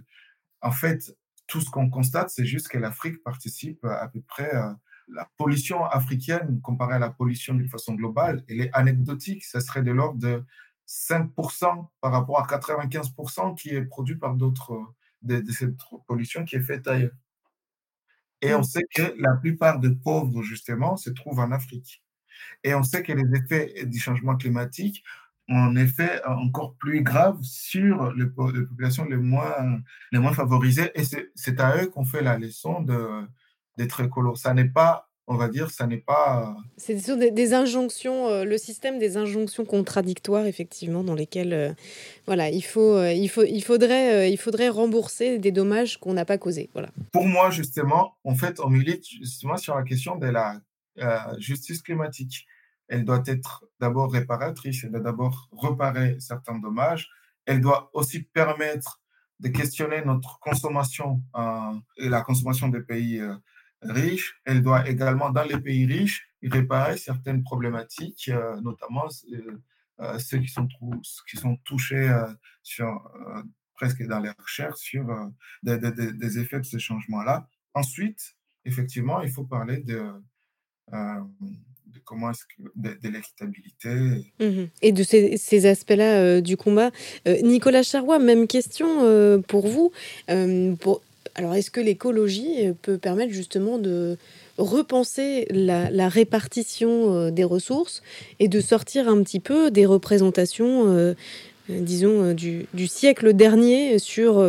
Speaker 5: en fait, tout ce qu'on constate, c'est juste que l'Afrique participe à peu près à la pollution africaine comparée à la pollution d'une façon globale, elle est anecdotique. Ça serait de l'ordre de 5% par rapport à 95% qui est produit par d'autres, de, de, cette pollution qui est faite ailleurs. Et on sait que la plupart des pauvres, justement, se trouvent en Afrique. Et on sait que les effets du changement climatique ont un effet encore plus grave sur les, les populations les moins, les moins favorisées. Et c'est à eux qu'on fait la leçon d'être écolo. Ça n'est pas on va dire, ça n'est pas.
Speaker 1: C'est des, des, injonctions, euh, le système des injonctions contradictoires, effectivement, dans lesquelles, euh, voilà, il faut, euh, il faut, il faudrait, il faudrait rembourser des dommages qu'on n'a pas causés, voilà.
Speaker 5: Pour moi, justement, en fait, on milite justement sur la question de la justice climatique. Elle doit être d'abord réparatrice, elle doit d'abord réparer certains dommages. Elle doit aussi permettre de questionner notre consommation et la consommation des pays riche, elle doit également, dans les pays riches, réparer certaines problématiques, euh, notamment euh, euh, ceux qui sont, qui sont touchés sur, presque dans les recherches sur des, des, effets de ces changements-là. Ensuite, effectivement, il faut parler de, de comment est-ce que de, de l'équitabilité
Speaker 1: mmh et de ces, ces aspects-là du combat. Nicolas Charrois, même question pour vous. alors, est-ce que l'écologie euh, peut permettre justement de repenser la, répartition euh, des ressources et de sortir un petit peu des représentations, euh, disons, du, siècle dernier sur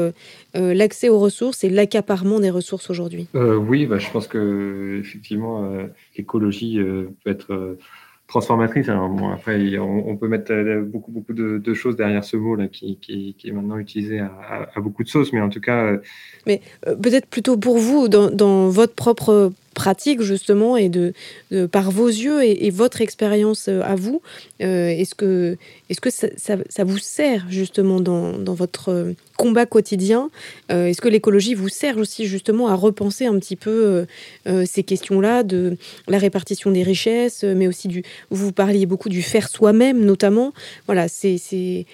Speaker 1: l'accès aux ressources et l'accaparement des ressources aujourd'hui
Speaker 6: Oui, bah, je pense que effectivement, l'écologie peut être transformatrice. Alors bon, après, on, peut mettre euh, beaucoup, beaucoup de, choses derrière ce mot là, qui, qui, est maintenant utilisé à, beaucoup de sauces, mais en tout cas. Euh,
Speaker 1: mais euh, peut-être plutôt pour vous, dans, dans, votre propre pratique justement et de, par vos yeux et, votre expérience à vous, est-ce que, est-ce que ça, vous sert justement dans, dans votre combat quotidien. Euh, est-ce que l'écologie vous sert aussi justement à repenser un petit peu euh, euh, ces questions-là de la répartition des richesses, mais aussi du. Vous parliez beaucoup du faire soi-même, notamment. Voilà, c'est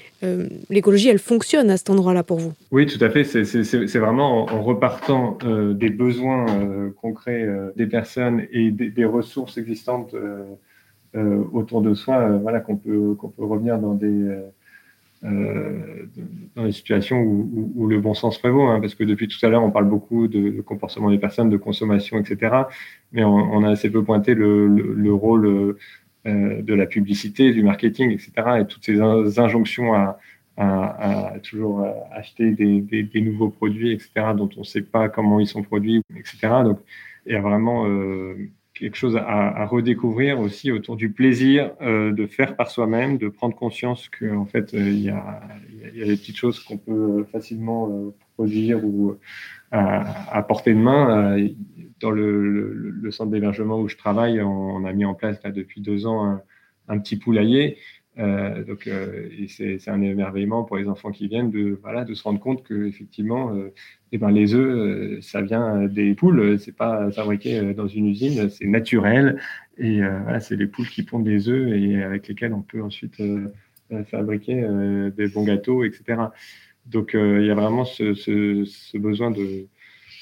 Speaker 1: l'écologie, elle fonctionne à cet endroit-là pour vous.
Speaker 6: Oui, tout à fait. C'est vraiment en, repartant des besoins concrets des personnes et des, des ressources existantes autour de soi, voilà, qu'on peut qu'on peut revenir dans des euh, dans les situations où, où, le bon sens prévaut, hein, parce que depuis tout à l'heure, on parle beaucoup de, de, comportement des personnes, de consommation, etc. Mais on, on a assez peu pointé le, le, le rôle euh, de la publicité, du marketing, etc. Et toutes ces injonctions à, à, à toujours acheter des, des, des, nouveaux produits, etc., dont on ne sait pas comment ils sont produits, etc. Donc, il y a vraiment euh, quelque chose à, redécouvrir aussi autour du plaisir euh, de faire par soi-même, de prendre conscience qu'en en fait, euh, il y, a, des petites choses qu'on peut facilement euh, produire ou à, à, portée de main. Dans le, centre d'hébergement où je travaille, on, a mis en place là, depuis deux ans un, petit poulailler donc, c'est un émerveillement pour les enfants qui viennent de, voilà, de se rendre compte que effectivement, eh ben, les œufs, euh, ça vient des poules, c'est pas fabriqué dans une usine, c'est naturel. Et c'est les poules qui pondent des œufs et avec lesquels on peut ensuite fabriquer des bons gâteaux, etc. Donc, il y a vraiment ce besoin de,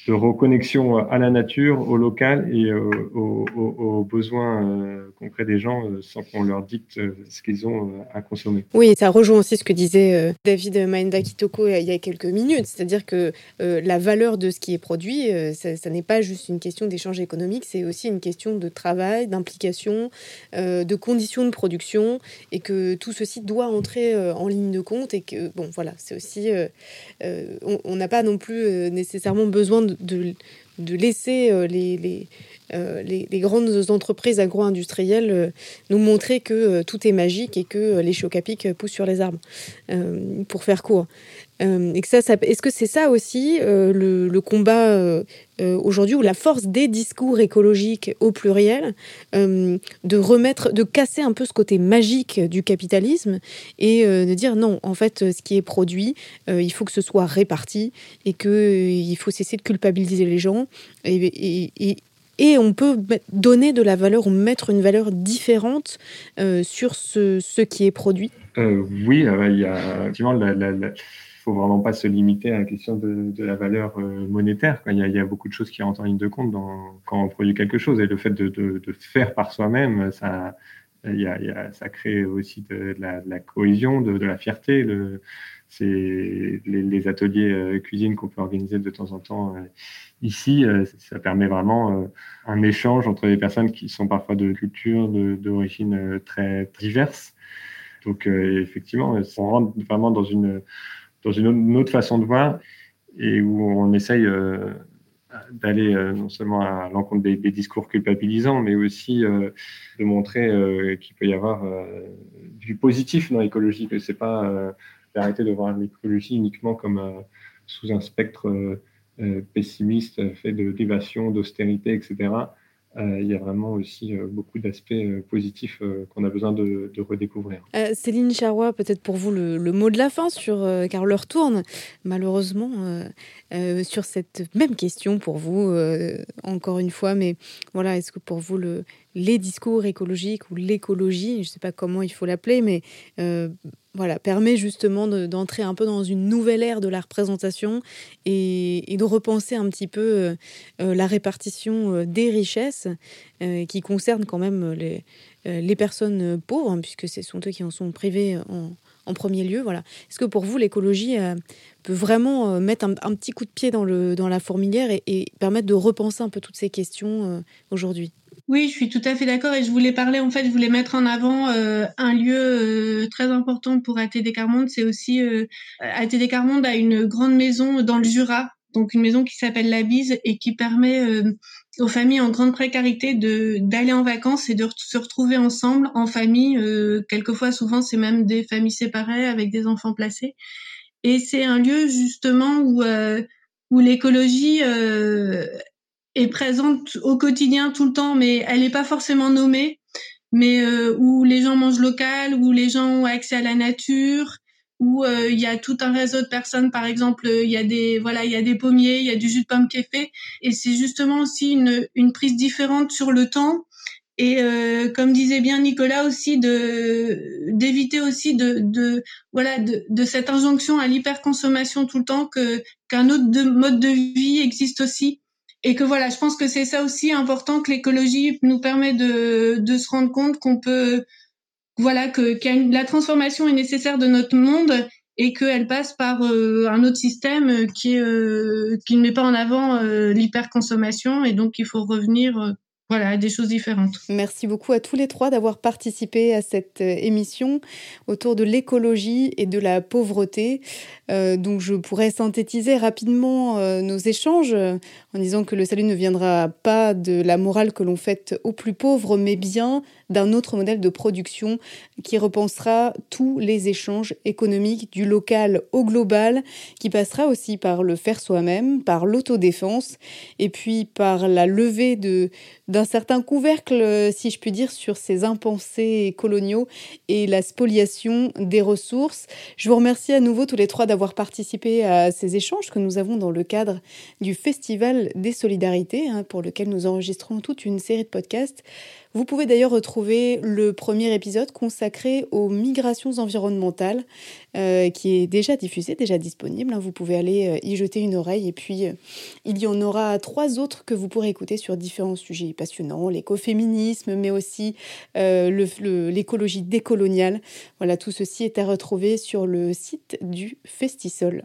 Speaker 6: de reconnexion à la nature, au local et euh, aux, besoins euh, concrets des gens euh, sans qu'on leur dicte ce qu'ils ont à consommer.
Speaker 1: Oui, ça rejoint aussi ce que disait David Maenda Kitoko il y a quelques minutes, c'est-à-dire que la valeur de ce qui est produit, ça, ça n'est pas juste une question d'échange économique, c'est aussi une question de travail, d'implication, de conditions de production et que tout ceci doit entrer en ligne de compte et que, bon, voilà, c'est aussi, on n'a pas non plus nécessairement besoin de de, laisser euh, euh, les, grandes entreprises agro-industrielles euh, nous montrer que tout est magique et que les chocapics poussent sur les arbres, pour faire court. Et que ça, est-ce que c'est ça aussi le, combat aujourd'hui ou la force des discours écologiques au pluriel de remettre, de casser un peu ce côté magique du capitalisme et de dire non, en fait, ce qui est produit, il faut que ce soit réparti et qu'il faut cesser de culpabiliser les gens et, et, et on peut donner de la valeur ou mettre une valeur différente euh, sur ce, qui est produit.
Speaker 6: Euh, Oui, euh, il y a effectivement il faut vraiment pas se limiter à la question de, la valeur monétaire. Il y, a, beaucoup de choses qui rentrent en ligne de compte quand on produit quelque chose. Et le fait de, faire par soi-même, ça, ça crée aussi de, la, cohésion, de, la fierté. C'est les, les, ateliers cuisine qu'on peut organiser de temps en temps Ici, euh, ça permet vraiment euh, un échange entre des personnes qui sont parfois de cultures, d'origine euh, très diverses. Donc, effectivement, on rentre vraiment dans une, dans une autre façon de voir et où on essaye d'aller non seulement à l'encontre des, discours culpabilisants, mais aussi de montrer qu'il peut y avoir du positif dans l'écologie, que c'est pas d'arrêter de voir l'écologie uniquement comme sous un spectre euh, pessimiste, fait de privation, d'austérité, etc. Euh, il y a vraiment aussi euh, beaucoup d'aspects positifs qu'on a besoin de, redécouvrir.
Speaker 1: Céline Charrois, peut-être pour vous le, mot de la fin, sur, car l'heure tourne malheureusement sur cette même question pour vous, encore une fois, mais voilà, est-ce que pour vous le, les discours écologiques ou l'écologie, je ne sais pas comment il faut l'appeler, mais euh, voilà, permet justement d'entrer un peu dans une nouvelle ère de la représentation et, de repenser un petit peu euh, euh, la répartition des richesses qui concernent quand même les, les personnes pauvres, puisque ce sont eux qui en sont privés en, premier lieu. Voilà. Est-ce que pour vous, l'écologie peut vraiment mettre un, petit coup de pied dans, le, dans la fourmilière et permettre de repenser un peu toutes ces questions aujourd'hui?
Speaker 4: Oui, je suis tout à fait d'accord et je voulais parler, en fait, je voulais mettre en avant euh, un lieu euh, très important pour ATD Carmonde. C'est aussi euh, ATD Carmonde a une grande maison dans le Jura, donc une maison qui s'appelle La Bise et qui permet euh, aux familles en grande précarité de d'aller en vacances et de se retrouver ensemble en famille. quelquefois, souvent, c'est même des familles séparées avec des enfants placés. Et c'est un lieu justement où où l'écologie est présente au quotidien tout le temps, mais elle n'est pas forcément nommée, mais euh, où les gens mangent local, où les gens ont accès à la nature, où euh, il y a tout un réseau de personnes, par exemple, il y a des voilà, il y a des pommiers, il y a du jus de pomme qui est fait, et c'est justement aussi une, une prise différente sur le temps. Et euh, comme disait bien Nicolas aussi, de d'éviter aussi de, de voilà de, de cette injonction à l'hyperconsommation tout le temps que qu'un autre de, mode de vie existe aussi et que voilà, je pense que c'est ça aussi important que l'écologie nous permet de, de se rendre compte qu'on peut, voilà, que, la transformation est nécessaire de notre monde et qu'elle passe par euh, un autre système qui, est, euh, qui ne met pas en avant euh, l'hyperconsommation. Et donc il faut revenir voilà, des choses différentes.
Speaker 1: Merci beaucoup à tous les trois d'avoir participé à cette euh, émission autour de l'écologie et de la pauvreté. Euh, donc je pourrais synthétiser rapidement euh, nos échanges en disant que le salut ne viendra pas de la morale que l'on fait aux plus pauvres, mais bien d'un autre modèle de production qui repensera tous les échanges économiques du local au global, qui passera aussi par le faire soi-même, par l'autodéfense et puis par la levée de d'un certain couvercle, si je puis dire, sur ces impensés coloniaux et la spoliation des ressources. Je vous remercie à nouveau tous les trois d'avoir participé à ces échanges que nous avons dans le cadre du Festival des Solidarités, hein, pour lequel nous enregistrons toute une série de podcasts. Vous pouvez d'ailleurs retrouver le premier épisode consacré aux migrations environnementales euh, qui est déjà diffusé, déjà disponible. Hein. Vous pouvez aller euh, y jeter une oreille et puis euh, il y en aura trois autres que vous pourrez écouter sur différents sujets passionnants, l'écoféminisme, mais aussi l'écologie décoloniale. Voilà, tout ceci est à retrouver sur le site du Festisol.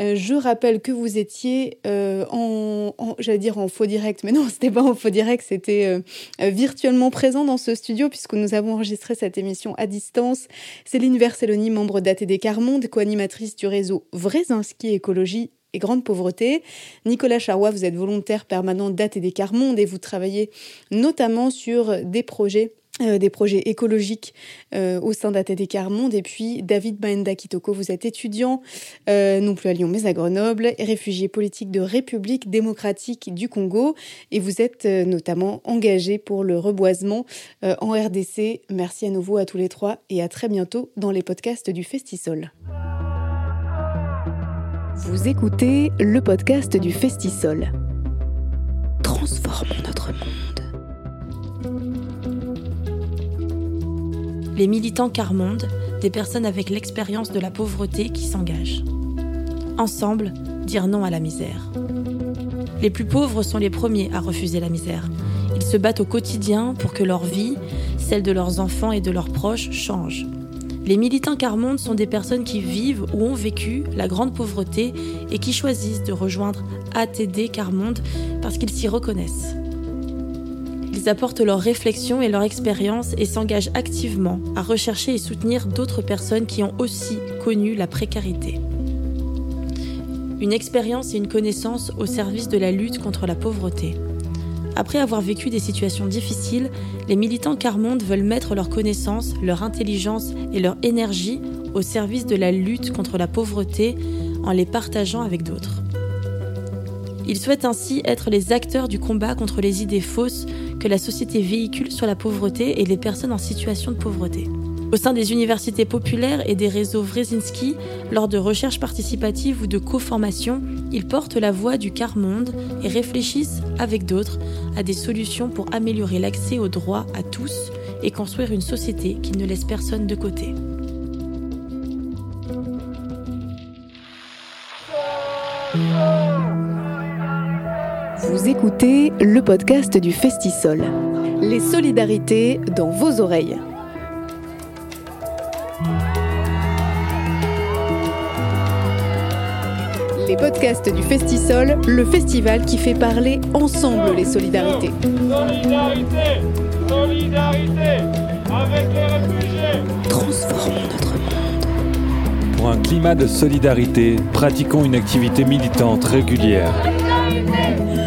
Speaker 1: Euh, je rappelle que vous étiez euh, en, j'allais dire en faux direct, mais non, c'était pas en faux direct, c'était euh, virtuellement présent dans ce studio puisque nous avons enregistré cette émission à distance. Céline Verselloni, membre d'ATD Carmonde, co-animatrice du réseau Vrezinski Écologie et grande pauvreté. Nicolas Charrois, vous êtes volontaire permanent d'ATD Carmonde et vous travaillez notamment sur des projets euh, des projets écologiques euh, au sein d'ATD Carmonde. Et puis David Baenda Kitoko, vous êtes étudiant, euh, non plus à Lyon mais à Grenoble, réfugié politique de République démocratique du Congo. Et vous êtes notamment engagé pour le reboisement en RDC. Merci à nouveau à tous les trois et à très bientôt dans les podcasts du Festisol.
Speaker 8: Vous écoutez le podcast du Festisol.
Speaker 7: Les militants Carmonde, des personnes avec l'expérience de la pauvreté qui s'engagent. Ensemble, dire non à la misère. Les plus pauvres sont les premiers à refuser la misère. Ils se battent au quotidien pour que leur vie, celle de leurs enfants et de leurs proches, change. Les militants Carmonde sont des personnes qui vivent ou ont vécu la grande pauvreté et qui choisissent de rejoindre ATD Carmonde parce qu'ils s'y reconnaissent. Ils apportent leur réflexion et leur expérience et s'engagent activement à rechercher et soutenir d'autres personnes qui ont aussi connu la précarité. Une expérience et une connaissance au service de la lutte contre la pauvreté. Après avoir vécu des situations difficiles, les militants Carmonde veulent mettre leur connaissance, leur intelligence et leur énergie au service de la lutte contre la pauvreté en les partageant avec d'autres. Ils souhaitent ainsi être les acteurs du combat contre les idées fausses que la société véhicule sur la pauvreté et les personnes en situation de pauvreté. Au sein des universités populaires et des réseaux Wrezinski, lors de recherches participatives ou de co-formation, ils portent la voix du quart monde et réfléchissent avec d'autres à des solutions pour améliorer l'accès aux droits à tous et construire une société qui ne laisse personne de côté.
Speaker 8: Vous écoutez le podcast du Festisol. Les solidarités dans vos oreilles. Les podcasts du Festisol, le festival qui fait parler ensemble les solidarités.
Speaker 3: Solidarité Solidarité avec les réfugiés
Speaker 8: Transformons notre monde.
Speaker 2: Pour un climat de solidarité, pratiquons une activité militante régulière.
Speaker 3: Solidarité